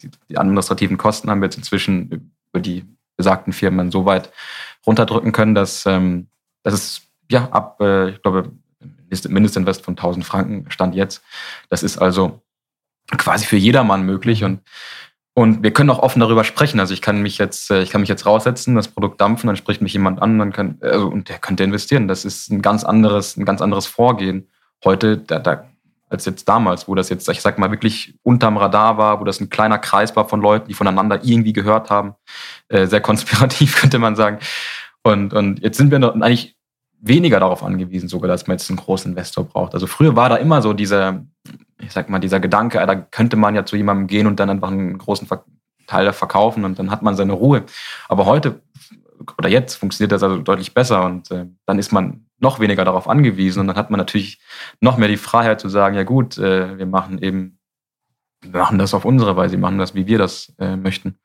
die, die administrativen Kosten haben wir jetzt inzwischen über die besagten Firmen so weit runterdrücken können, dass, ähm, dass es ja ab, äh, ich glaube, Mindestinvest von 1000 Franken stand jetzt. Das ist also quasi für jedermann möglich und Und wir können auch offen darüber sprechen. Also ich kann mich jetzt, äh, ich kann mich jetzt raussetzen, das Produkt dampfen, dann spricht mich jemand an, dann kann, also, und der könnte investieren. Das ist ein ganz anderes, ein ganz anderes Vorgehen. Heute, da, da, als jetzt damals, wo das jetzt, ich sag mal, wirklich unterm Radar war, wo das ein kleiner Kreis war von Leuten, die voneinander irgendwie gehört haben. Äh, sehr konspirativ, könnte man sagen. Und, und jetzt sind wir eigentlich weniger darauf angewiesen, sogar, dass man jetzt einen großen Investor braucht. Also früher war da immer so dieser, ich sag mal, dieser Gedanke, da könnte man ja zu jemandem gehen und dann einfach einen großen Teil verkaufen und dann hat man seine Ruhe. Aber heute oder jetzt funktioniert das also deutlich besser und äh, dann ist man noch weniger darauf angewiesen und dann hat man natürlich noch mehr die Freiheit zu sagen, ja gut, äh, wir machen eben, wir machen das auf unsere Weise, wir machen das, wie wir das äh, möchten.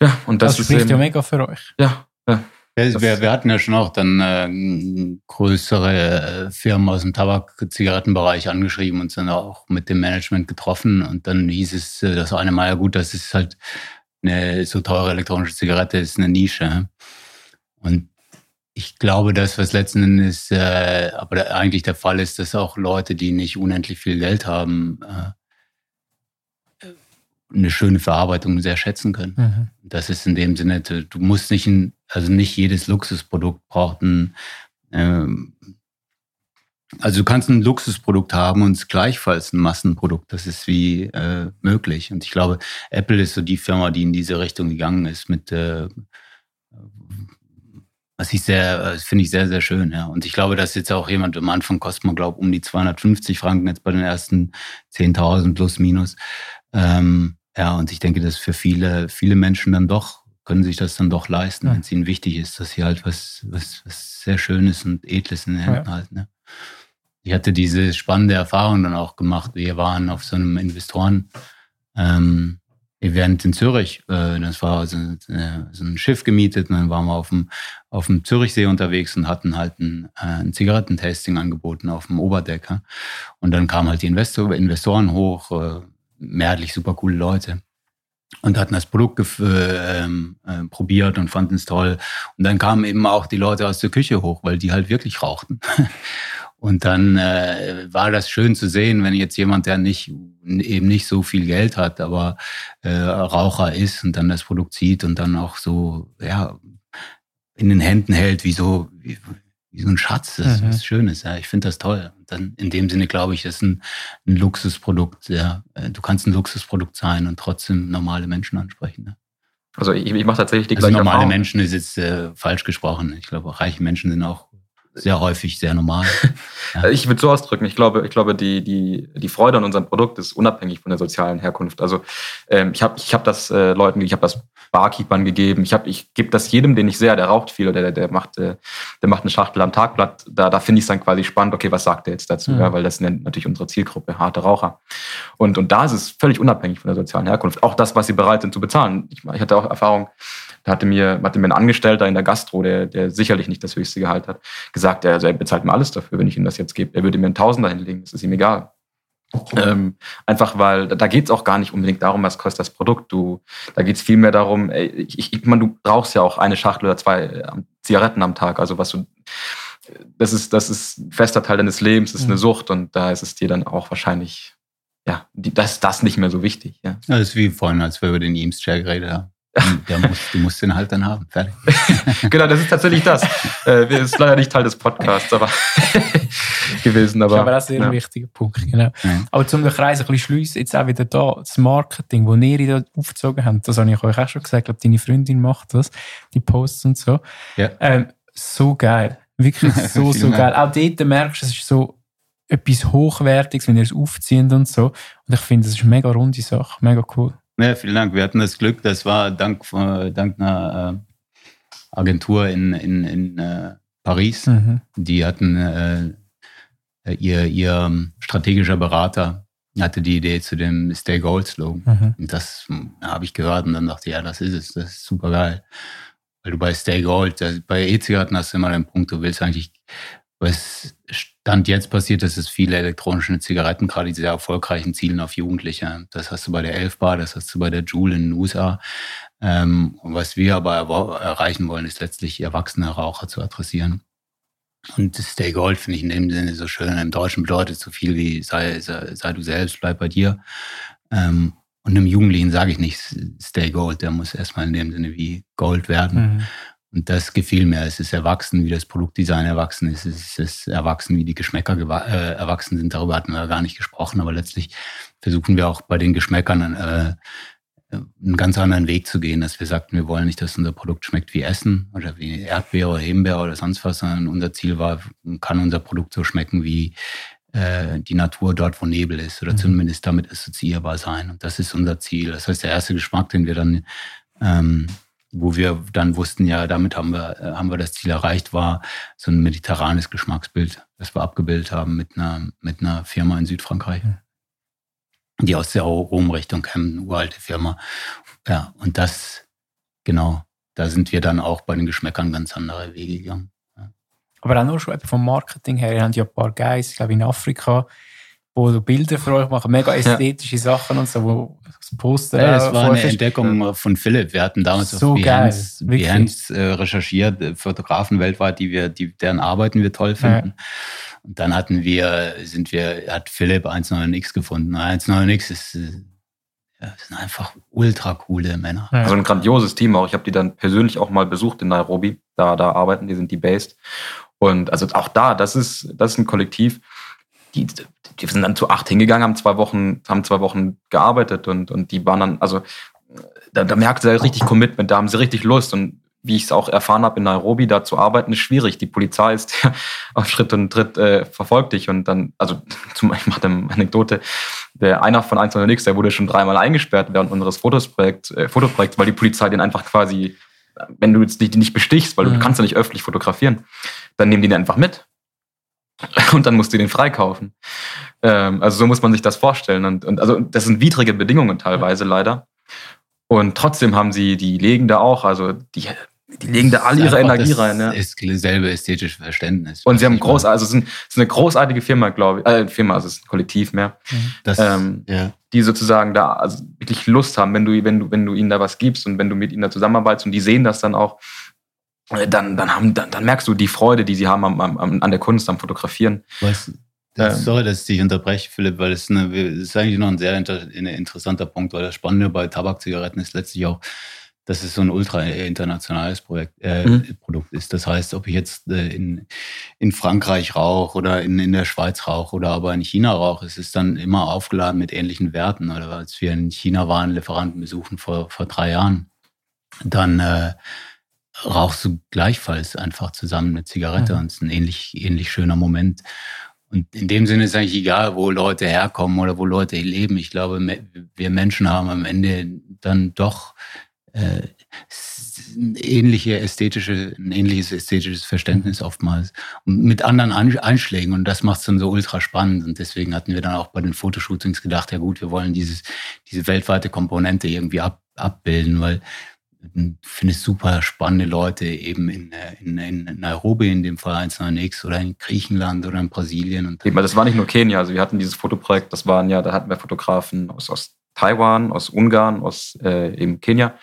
Ja, und das, das spricht ist ja mega für euch. Ja, ja. Wir, wir, hatten ja schon auch dann äh, größere äh, Firmen aus dem Tabak-Zigarettenbereich angeschrieben und sind auch mit dem Management getroffen. Und dann hieß es äh, das eine Mal, ja gut, das ist halt eine so teure elektronische Zigarette, ist eine Nische. Und ich glaube, das, was letzten Endes äh, aber eigentlich der Fall ist, dass auch Leute, die nicht unendlich viel Geld haben, äh, eine schöne Verarbeitung sehr schätzen können. Mhm. Das ist in dem Sinne, du musst nicht, ein, also nicht jedes Luxusprodukt braucht ein, ähm, also du kannst ein Luxusprodukt haben und es gleichfalls ein Massenprodukt. Das ist wie äh, möglich. Und ich glaube, Apple ist so die Firma, die in diese Richtung gegangen ist mit äh, was ich sehr, finde ich sehr, sehr schön, ja. Und ich glaube, dass jetzt auch jemand am Anfang kostet man, glaube um die 250 Franken jetzt bei den ersten 10.000 plus minus. Ähm, ja, und ich denke, dass für viele, viele Menschen dann doch, können sich das dann doch leisten, ja. wenn es ihnen wichtig ist, dass sie halt was, was, was sehr Schönes und Edles in den Händen ja. halten. Ne? Ich hatte diese spannende Erfahrung dann auch gemacht. Wir waren auf so einem Investoren, ähm, in Zürich. Äh, das war so, äh, so, ein Schiff gemietet und dann waren wir auf dem, auf dem Zürichsee unterwegs und hatten halt ein, äh, ein Zigarettentasting angeboten auf dem Oberdecker. Und dann kamen halt die Investor, Investoren hoch, äh, mehrheitlich super coole Leute und hatten das Produkt äh, äh, probiert und fanden es toll. Und dann kamen eben auch die Leute aus der Küche hoch, weil die halt wirklich rauchten. Und dann äh, war das schön zu sehen, wenn jetzt jemand, der nicht eben nicht so viel Geld hat, aber äh, Raucher ist und dann das Produkt sieht und dann auch so ja in den Händen hält, wie so wie, wie so ein Schatz, das mhm. was Schönes. Ja, ich finde das toll. Und dann in dem Sinne glaube ich, ist ein, ein Luxusprodukt. Ja, äh, du kannst ein Luxusprodukt sein und trotzdem normale Menschen ansprechen. Ja. Also ich, ich mache tatsächlich die also gleiche normale Erfahrung. Menschen ist jetzt äh, falsch gesprochen. Ich glaube, reiche Menschen sind auch sehr häufig sehr normal. Ja. Ich würde so ausdrücken, ich glaube, ich glaube, die, die, die Freude an unserem Produkt ist unabhängig von der sozialen Herkunft. Also ähm, ich habe ich hab das äh, Leuten, ich habe das Barkeepern gegeben, ich, hab, ich gebe das jedem, den ich sehe, der raucht viel oder der, der, macht, äh, der macht eine Schachtel am Tagblatt, da, da finde ich es dann quasi spannend, okay, was sagt der jetzt dazu? Mhm. Ja, weil das sind natürlich unsere Zielgruppe, harte Raucher. Und, und da ist es völlig unabhängig von der sozialen Herkunft. Auch das, was sie bereit sind zu bezahlen. Ich, ich hatte auch Erfahrung, da hatte mir, hatte mir ein Angestellter in der Gastro, der, der sicherlich nicht das höchste Gehalt hat, gesagt, er, also er bezahlt mir alles dafür, wenn ich ihm das jetzt gebe. Er würde mir einen Tausender hinlegen, das ist ihm egal. Ähm, einfach weil da geht es auch gar nicht unbedingt darum, was kostet das Produkt. Du, da geht es vielmehr darum, ey, ich, ich meine, du brauchst ja auch eine Schachtel oder zwei äh, Zigaretten am Tag. Also was du, das ist, das ist ein fester Teil deines Lebens, das ist eine mhm. Sucht und da ist es dir dann auch wahrscheinlich, ja, die, das ist das nicht mehr so wichtig. Ja. Das ist wie vorhin, als wir über den Eames-Chair geredet haben. Der muss, du musst den halt dann haben. Fertig. genau, das ist tatsächlich das. Äh, ist leider nicht Teil des Podcasts, aber gewesen. Aber, aber das ist ein ja. wichtiger Punkt. Genau. Ja. Aber zum den Kreis ein bisschen schliessen, jetzt auch wieder da, das Marketing, das ihr da aufgezogen habt, das habe ich euch auch schon gesagt, ich glaube, deine Freundin macht das, die Posts und so. Ja. Ähm, so geil. Wirklich so, so geil. Auch dort merkst du, es ist so etwas Hochwertiges, wenn ihr es aufzieht und so. Und ich finde, das ist eine mega runde Sache, mega cool. Ja, vielen Dank. Wir hatten das Glück, das war dank, dank einer äh, Agentur in, in, in äh, Paris. Mhm. Die hatten äh, ihr, ihr strategischer Berater hatte die Idee zu dem Stay Gold Slogan. Mhm. Und das habe ich gehört und dann dachte ich, ja, das ist es, das ist super geil. Weil du bei Stay Gold, bei E-Zigaretten hast du immer den Punkt, du willst eigentlich was Stand jetzt passiert, dass es viele elektronische Zigaretten, gerade die sehr erfolgreichen, zielen auf Jugendliche. Das hast du bei der Elfbar, das hast du bei der Juul in den USA. Ähm, und was wir aber erreichen wollen, ist letztlich erwachsene Raucher zu adressieren. Und Stay Gold finde ich in dem Sinne so schön. Im Deutschen bedeutet so viel wie sei, sei, sei du selbst, bleib bei dir. Ähm, Und einem Jugendlichen sage ich nicht, stay gold, der muss erstmal in dem Sinne wie Gold werden. Mhm. Und das gefiel mir. Es ist erwachsen, wie das Produktdesign erwachsen ist. Es ist erwachsen, wie die Geschmäcker äh, erwachsen sind. Darüber hatten wir gar nicht gesprochen. Aber letztlich versuchen wir auch bei den Geschmäckern äh, einen ganz anderen Weg zu gehen, dass wir sagten, wir wollen nicht, dass unser Produkt schmeckt wie Essen oder wie Erdbeer oder Himbeer oder sonst was, sondern unser Ziel war, kann unser Produkt so schmecken wie äh, die Natur dort, wo Nebel ist oder mhm. zumindest damit assoziierbar sein. Und das ist unser Ziel. Das heißt, der erste Geschmack, den wir dann ähm, wo wir dann wussten, ja, damit haben wir, äh, haben wir das Ziel erreicht, war so ein mediterranes Geschmacksbild, das wir abgebildet haben mit einer, mit einer Firma in Südfrankreich, die aus der Rom-Richtung kam, eine uralte Firma. Ja, und das, genau, da sind wir dann auch bei den Geschmäckern ganz andere Wege gegangen. Aber auch nur schon vom Marketing her, ihr habt ja ein paar Guys, ich glaube in Afrika, wo so Bilder für euch machen, mega ästhetische ja. Sachen und so, wo das Poster. Ja, das war eine Entdeckung von Philipp. Wir hatten damals so auf Behance, Behance äh, recherchiert, äh, Fotografen weltweit, die wir, die, deren Arbeiten wir toll finden. Ja. Und dann hatten wir, sind wir, hat Philipp 1.9x gefunden. 1.9x ist, äh, ja, sind einfach ultra coole Männer. Also ein grandioses Team auch. Ich habe die dann persönlich auch mal besucht in Nairobi. Da, da arbeiten die, sind die based. Und also auch da, das ist, das ist ein Kollektiv die, die sind dann zu acht hingegangen, haben zwei Wochen, haben zwei Wochen gearbeitet und, und die waren dann, also da, da merkt sie richtig Commitment, da haben sie richtig Lust und wie ich es auch erfahren habe in Nairobi, da zu arbeiten, ist schwierig. Die Polizei ist auf Schritt und Tritt äh, verfolgt dich und dann, also zum ich mache eine Anekdote, der einer von 1 Nix, der wurde schon dreimal eingesperrt während unseres Fotoprojekts, äh, Fotoprojekts, weil die Polizei den einfach quasi, wenn du jetzt die nicht bestichst, weil du mhm. kannst ja nicht öffentlich fotografieren, dann nehmen die den einfach mit und dann musst du den freikaufen. Ähm, also so muss man sich das vorstellen. Und, und also das sind widrige Bedingungen teilweise leider. Und trotzdem haben sie, die legen da auch, also die, die legen da all ihre Energie rein. Ja. ist dasselbe ästhetische Verständnis. Und sie haben groß, also es ist, es ist eine großartige Firma, glaube ich, äh, Firma, also es ist ein Kollektiv mehr, mhm. das, ähm, ja. die sozusagen da also wirklich Lust haben, wenn du, wenn du, wenn du ihnen da was gibst und wenn du mit ihnen da zusammenarbeitest und die sehen das dann auch, dann, dann, haben, dann, dann merkst du die Freude, die sie haben am, am, an der Kunst, am Fotografieren. Weißt, das, ähm, sorry, dass ich dich unterbreche, Philipp, weil es ist eigentlich noch ein sehr inter, ein interessanter Punkt, weil das Spannende bei Tabakzigaretten ist letztlich auch, dass es so ein ultra internationales Projekt, äh, mhm. Produkt ist. Das heißt, ob ich jetzt äh, in, in Frankreich rauche oder in, in der Schweiz rauche oder aber in China rauche, es ist dann immer aufgeladen mit ähnlichen Werten. Oder als wir in China waren, Lieferanten besuchen vor, vor drei Jahren, dann äh, rauchst du gleichfalls einfach zusammen eine Zigarette mhm. und es ist ein ähnlich, ähnlich schöner Moment. Und in dem Sinne ist eigentlich egal, wo Leute herkommen oder wo Leute leben. Ich glaube, wir Menschen haben am Ende dann doch äh, ähnliche ästhetische, ein ähnliches ästhetisches Verständnis oftmals und mit anderen Einschlägen und das macht es dann so ultra spannend und deswegen hatten wir dann auch bei den Fotoshootings gedacht, ja gut, wir wollen dieses, diese weltweite Komponente irgendwie ab, abbilden, weil findest super spannende Leute eben in, in, in Nairobi, in dem Fall 198 oder in Griechenland oder in Brasilien. Und eben, das war nicht nur Kenia, also wir hatten dieses Fotoprojekt, das waren ja, da hatten wir Fotografen aus, aus Taiwan, aus Ungarn, aus äh, eben Kenia,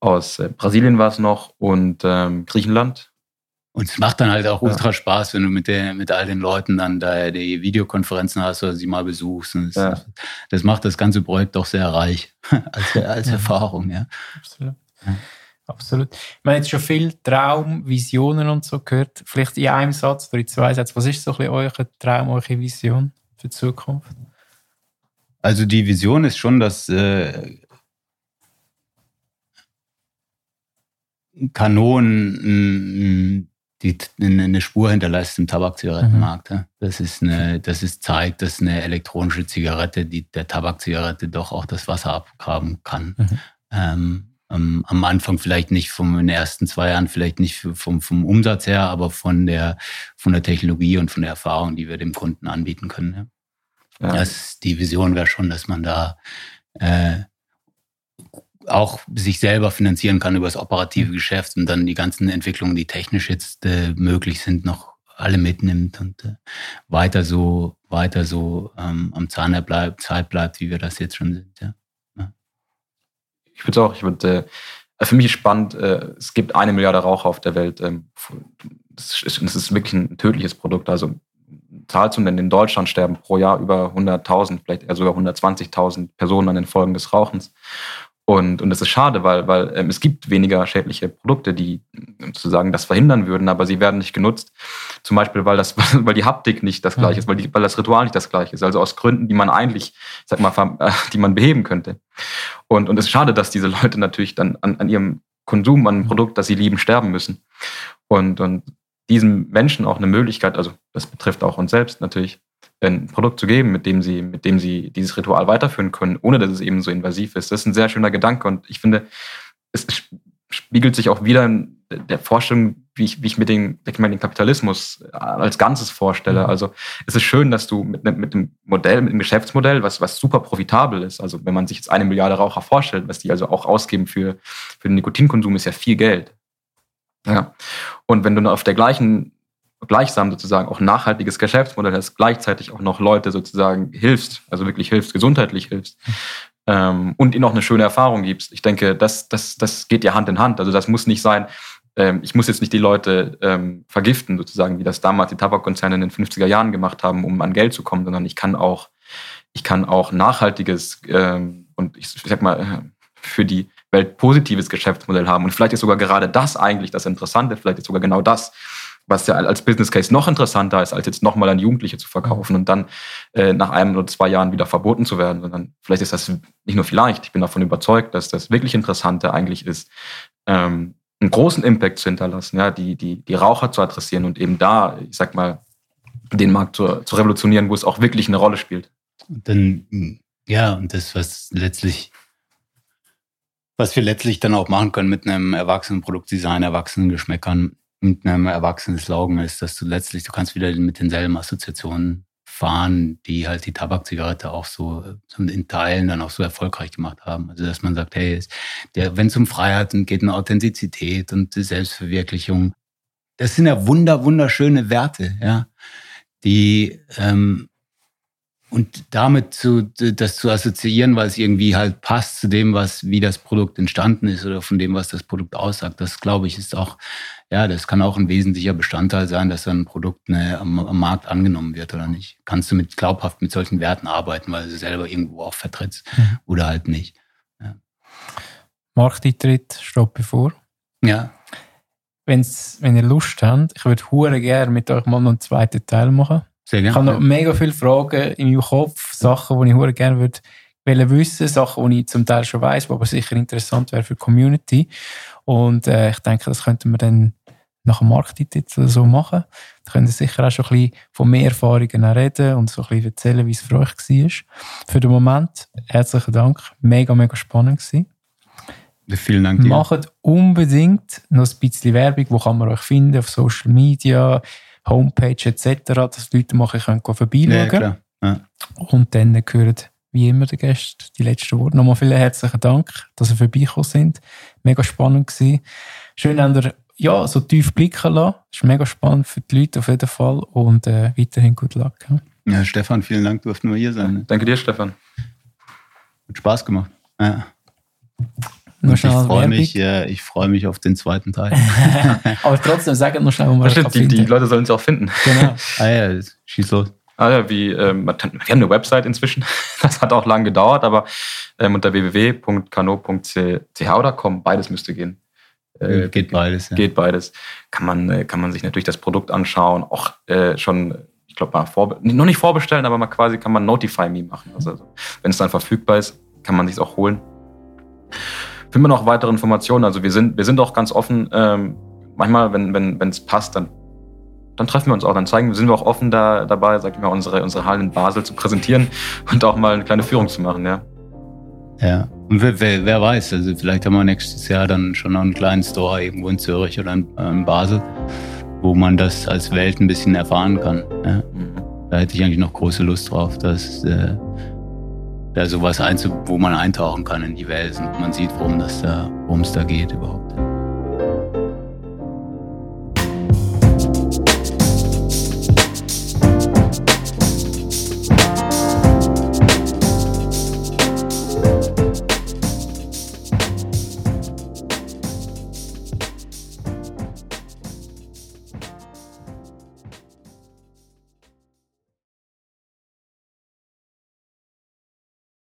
aus äh, Brasilien war es noch und ähm, Griechenland. Und es macht dann halt auch ja. ultra Spaß, wenn du mit, der, mit all den Leuten dann da die Videokonferenzen hast oder sie mal besuchst. Das, ja. das, macht das ganze Projekt doch sehr reich als, als Erfahrung. Ja. Absolut. Absolut. Ich meine jetzt schon viel Traum, Visionen und so gehört. Vielleicht in einem Satz oder in zwei Sätzen. Was ist so ein bisschen euer Traum, eure Vision für die Zukunft? Also die Vision ist schon, dass äh, Kanonen die eine Spur hinterlässt im Tabakzigarettenmarkt. Mhm. Das ist eine, das ist zeigt, dass eine elektronische Zigarette, die der Tabakzigarette doch auch das Wasser abgraben kann. Mhm. Ähm, ähm, am Anfang vielleicht nicht vom, in den ersten zwei Jahren vielleicht nicht vom, vom Umsatz her, aber von der, von der Technologie und von der Erfahrung, die wir dem Kunden anbieten können. Ja. Ja. Das, die Vision wäre schon, dass man da äh, auch sich selber finanzieren kann über das operative Geschäft und dann die ganzen Entwicklungen, die technisch jetzt äh, möglich sind, noch alle mitnimmt und äh, weiter so weiter so ähm, am Zahn bleibt, Zeit bleibt, wie wir das jetzt schon sind. Ja ich würde auch, ich würde, äh, für mich ist spannend, äh, es gibt eine Milliarde Raucher auf der Welt. Ähm, das, ist, das ist wirklich ein tödliches Produkt. Also Zahl zu nennen, in Deutschland sterben pro Jahr über 100.000, vielleicht eher sogar 120.000 Personen an den Folgen des Rauchens. Und, und das ist schade, weil, weil ähm, es gibt weniger schädliche Produkte, die sozusagen das verhindern würden, aber sie werden nicht genutzt. Zum Beispiel, weil, das, weil die Haptik nicht das gleiche ist, weil, die, weil das Ritual nicht das gleiche ist. Also aus Gründen, die man eigentlich, sag mal, äh, die man beheben könnte. Und, und es ist schade, dass diese Leute natürlich dann an, an ihrem Konsum, an einem Produkt, das sie lieben, sterben müssen. Und, und diesen Menschen auch eine Möglichkeit, also das betrifft auch uns selbst natürlich, ein Produkt zu geben, mit dem sie, mit dem sie dieses Ritual weiterführen können, ohne dass es eben so invasiv ist. Das ist ein sehr schöner Gedanke und ich finde, es spiegelt sich auch wieder in der Vorstellung, wie ich, wie ich mir den, ich meine, den Kapitalismus als Ganzes vorstelle. Mhm. Also es ist schön, dass du mit, mit dem Modell, mit dem Geschäftsmodell, was, was super profitabel ist, also wenn man sich jetzt eine Milliarde Raucher vorstellt, was die also auch ausgeben für, für den Nikotinkonsum, ist ja viel Geld. Ja. Und wenn du auf der gleichen gleichsam sozusagen auch nachhaltiges Geschäftsmodell hast, gleichzeitig auch noch Leute sozusagen hilfst, also wirklich hilfst, gesundheitlich hilfst ähm, und ihnen auch eine schöne Erfahrung gibst. Ich denke, das, das, das geht ja Hand in Hand. Also das muss nicht sein, ähm, ich muss jetzt nicht die Leute ähm, vergiften, sozusagen, wie das damals die Tabakkonzerne in den 50er Jahren gemacht haben, um an Geld zu kommen, sondern ich kann auch, ich kann auch nachhaltiges ähm, und ich, ich sag mal, für die Welt positives Geschäftsmodell haben. Und vielleicht ist sogar gerade das eigentlich das Interessante, vielleicht ist sogar genau das, was ja als Business Case noch interessanter ist, als jetzt nochmal an Jugendliche zu verkaufen und dann äh, nach einem oder zwei Jahren wieder verboten zu werden, sondern vielleicht ist das nicht nur vielleicht, ich bin davon überzeugt, dass das wirklich Interessante eigentlich ist, ähm, einen großen Impact zu hinterlassen, ja, die, die, die Raucher zu adressieren und eben da, ich sag mal, den Markt zu, zu revolutionieren, wo es auch wirklich eine Rolle spielt. Und dann, ja, und das, was letztlich was wir letztlich dann auch machen können mit einem erwachsenen Produktdesign, erwachsenen Geschmäckern, mit einem erwachsenen Slogan ist, dass du letztlich, du kannst wieder mit denselben Assoziationen fahren, die halt die Tabakzigarette auch so in Teilen dann auch so erfolgreich gemacht haben. Also dass man sagt, hey, wenn es um Freiheit geht, um Authentizität und Selbstverwirklichung, das sind ja wunder, wunderschöne Werte, ja, die ähm, und damit zu, das zu assoziieren, weil es irgendwie halt passt zu dem, was, wie das Produkt entstanden ist oder von dem, was das Produkt aussagt, das glaube ich ist auch, ja, das kann auch ein wesentlicher Bestandteil sein, dass ein Produkt ne, am, am, Markt angenommen wird oder nicht. Kannst du mit glaubhaft mit solchen Werten arbeiten, weil du selber irgendwo auch vertrittst mhm. oder halt nicht. Ja. Markteintritt steht bevor. Ja. Wenn's, wenn ihr Lust habt, ich würde hure gerne mit euch mal noch einen zweiten Teil machen. Sehr gerne. Ich habe noch mega viele Fragen in meinem Kopf, Sachen, die ich gerne würde wissen, Sachen, die ich zum Teil schon weiß, aber sicher interessant wäre für die Community. Und äh, ich denke, das könnten wir dann nach dem Markteintritt so machen. Da könnt ihr sicher auch schon ein bisschen von mehr Erfahrungen reden und so ein bisschen erzählen, wie es für euch war. Für den Moment herzlichen Dank. Mega, mega spannend gewesen. Vielen Dank dir. Macht unbedingt noch ein bisschen Werbung. Wo kann man euch finden? Auf Social Media, Homepage etc., dass die Leute mal können vorbeischauen können. Ja, ja. Und dann gehört wie immer der Gäste die letzten Worte. Nochmal vielen herzlichen Dank, dass ihr vorbeigekommen sind. Mega spannend gewesen. Schön, dass ihr ja, so tief blicken lassen. Das ist mega spannend für die Leute auf jeden Fall und äh, weiterhin gut Luck. Ja. ja, Stefan, vielen Dank, durften wir hier sein. Danke dir, Stefan. Hat Spaß gemacht. Ja. ich freue mich, äh, ich freue mich auf den zweiten Teil. Aber trotzdem, sag noch schnell, wo man das die, die Leute sollen es auch finden. Genau. ah ja, schieß los. Ah ja, wie, ähm, wir haben eine Website inzwischen. Das hat auch lange gedauert, aber ähm, unter www.kano.ch oder com, beides müsste gehen. Äh, geht beides. Ja. Geht beides. Kann man, äh, kann man sich natürlich das Produkt anschauen, auch äh, schon, ich glaube, mal vorbe noch nicht vorbestellen, aber mal quasi kann man Notify Me machen. Also, also wenn es dann verfügbar ist, kann man sich auch holen. Finden wir noch weitere Informationen. Also wir sind, wir sind auch ganz offen. Ähm, manchmal, wenn es wenn, passt, dann dann treffen wir uns auch, dann zeigen, sind wir auch offen da, dabei, sag ich mal, unsere, unsere Hallen in Basel zu präsentieren und auch mal eine kleine Führung zu machen, ja. Ja, und wer, wer, wer weiß, also vielleicht haben wir nächstes Jahr dann schon noch einen kleinen Store irgendwo in Zürich oder in, in Basel, wo man das als Welt ein bisschen erfahren kann. Ja. Mhm. Da hätte ich eigentlich noch große Lust drauf, dass äh, da sowas einzu wo man eintauchen kann in die Welt und man sieht, worum das da, worum es da geht überhaupt.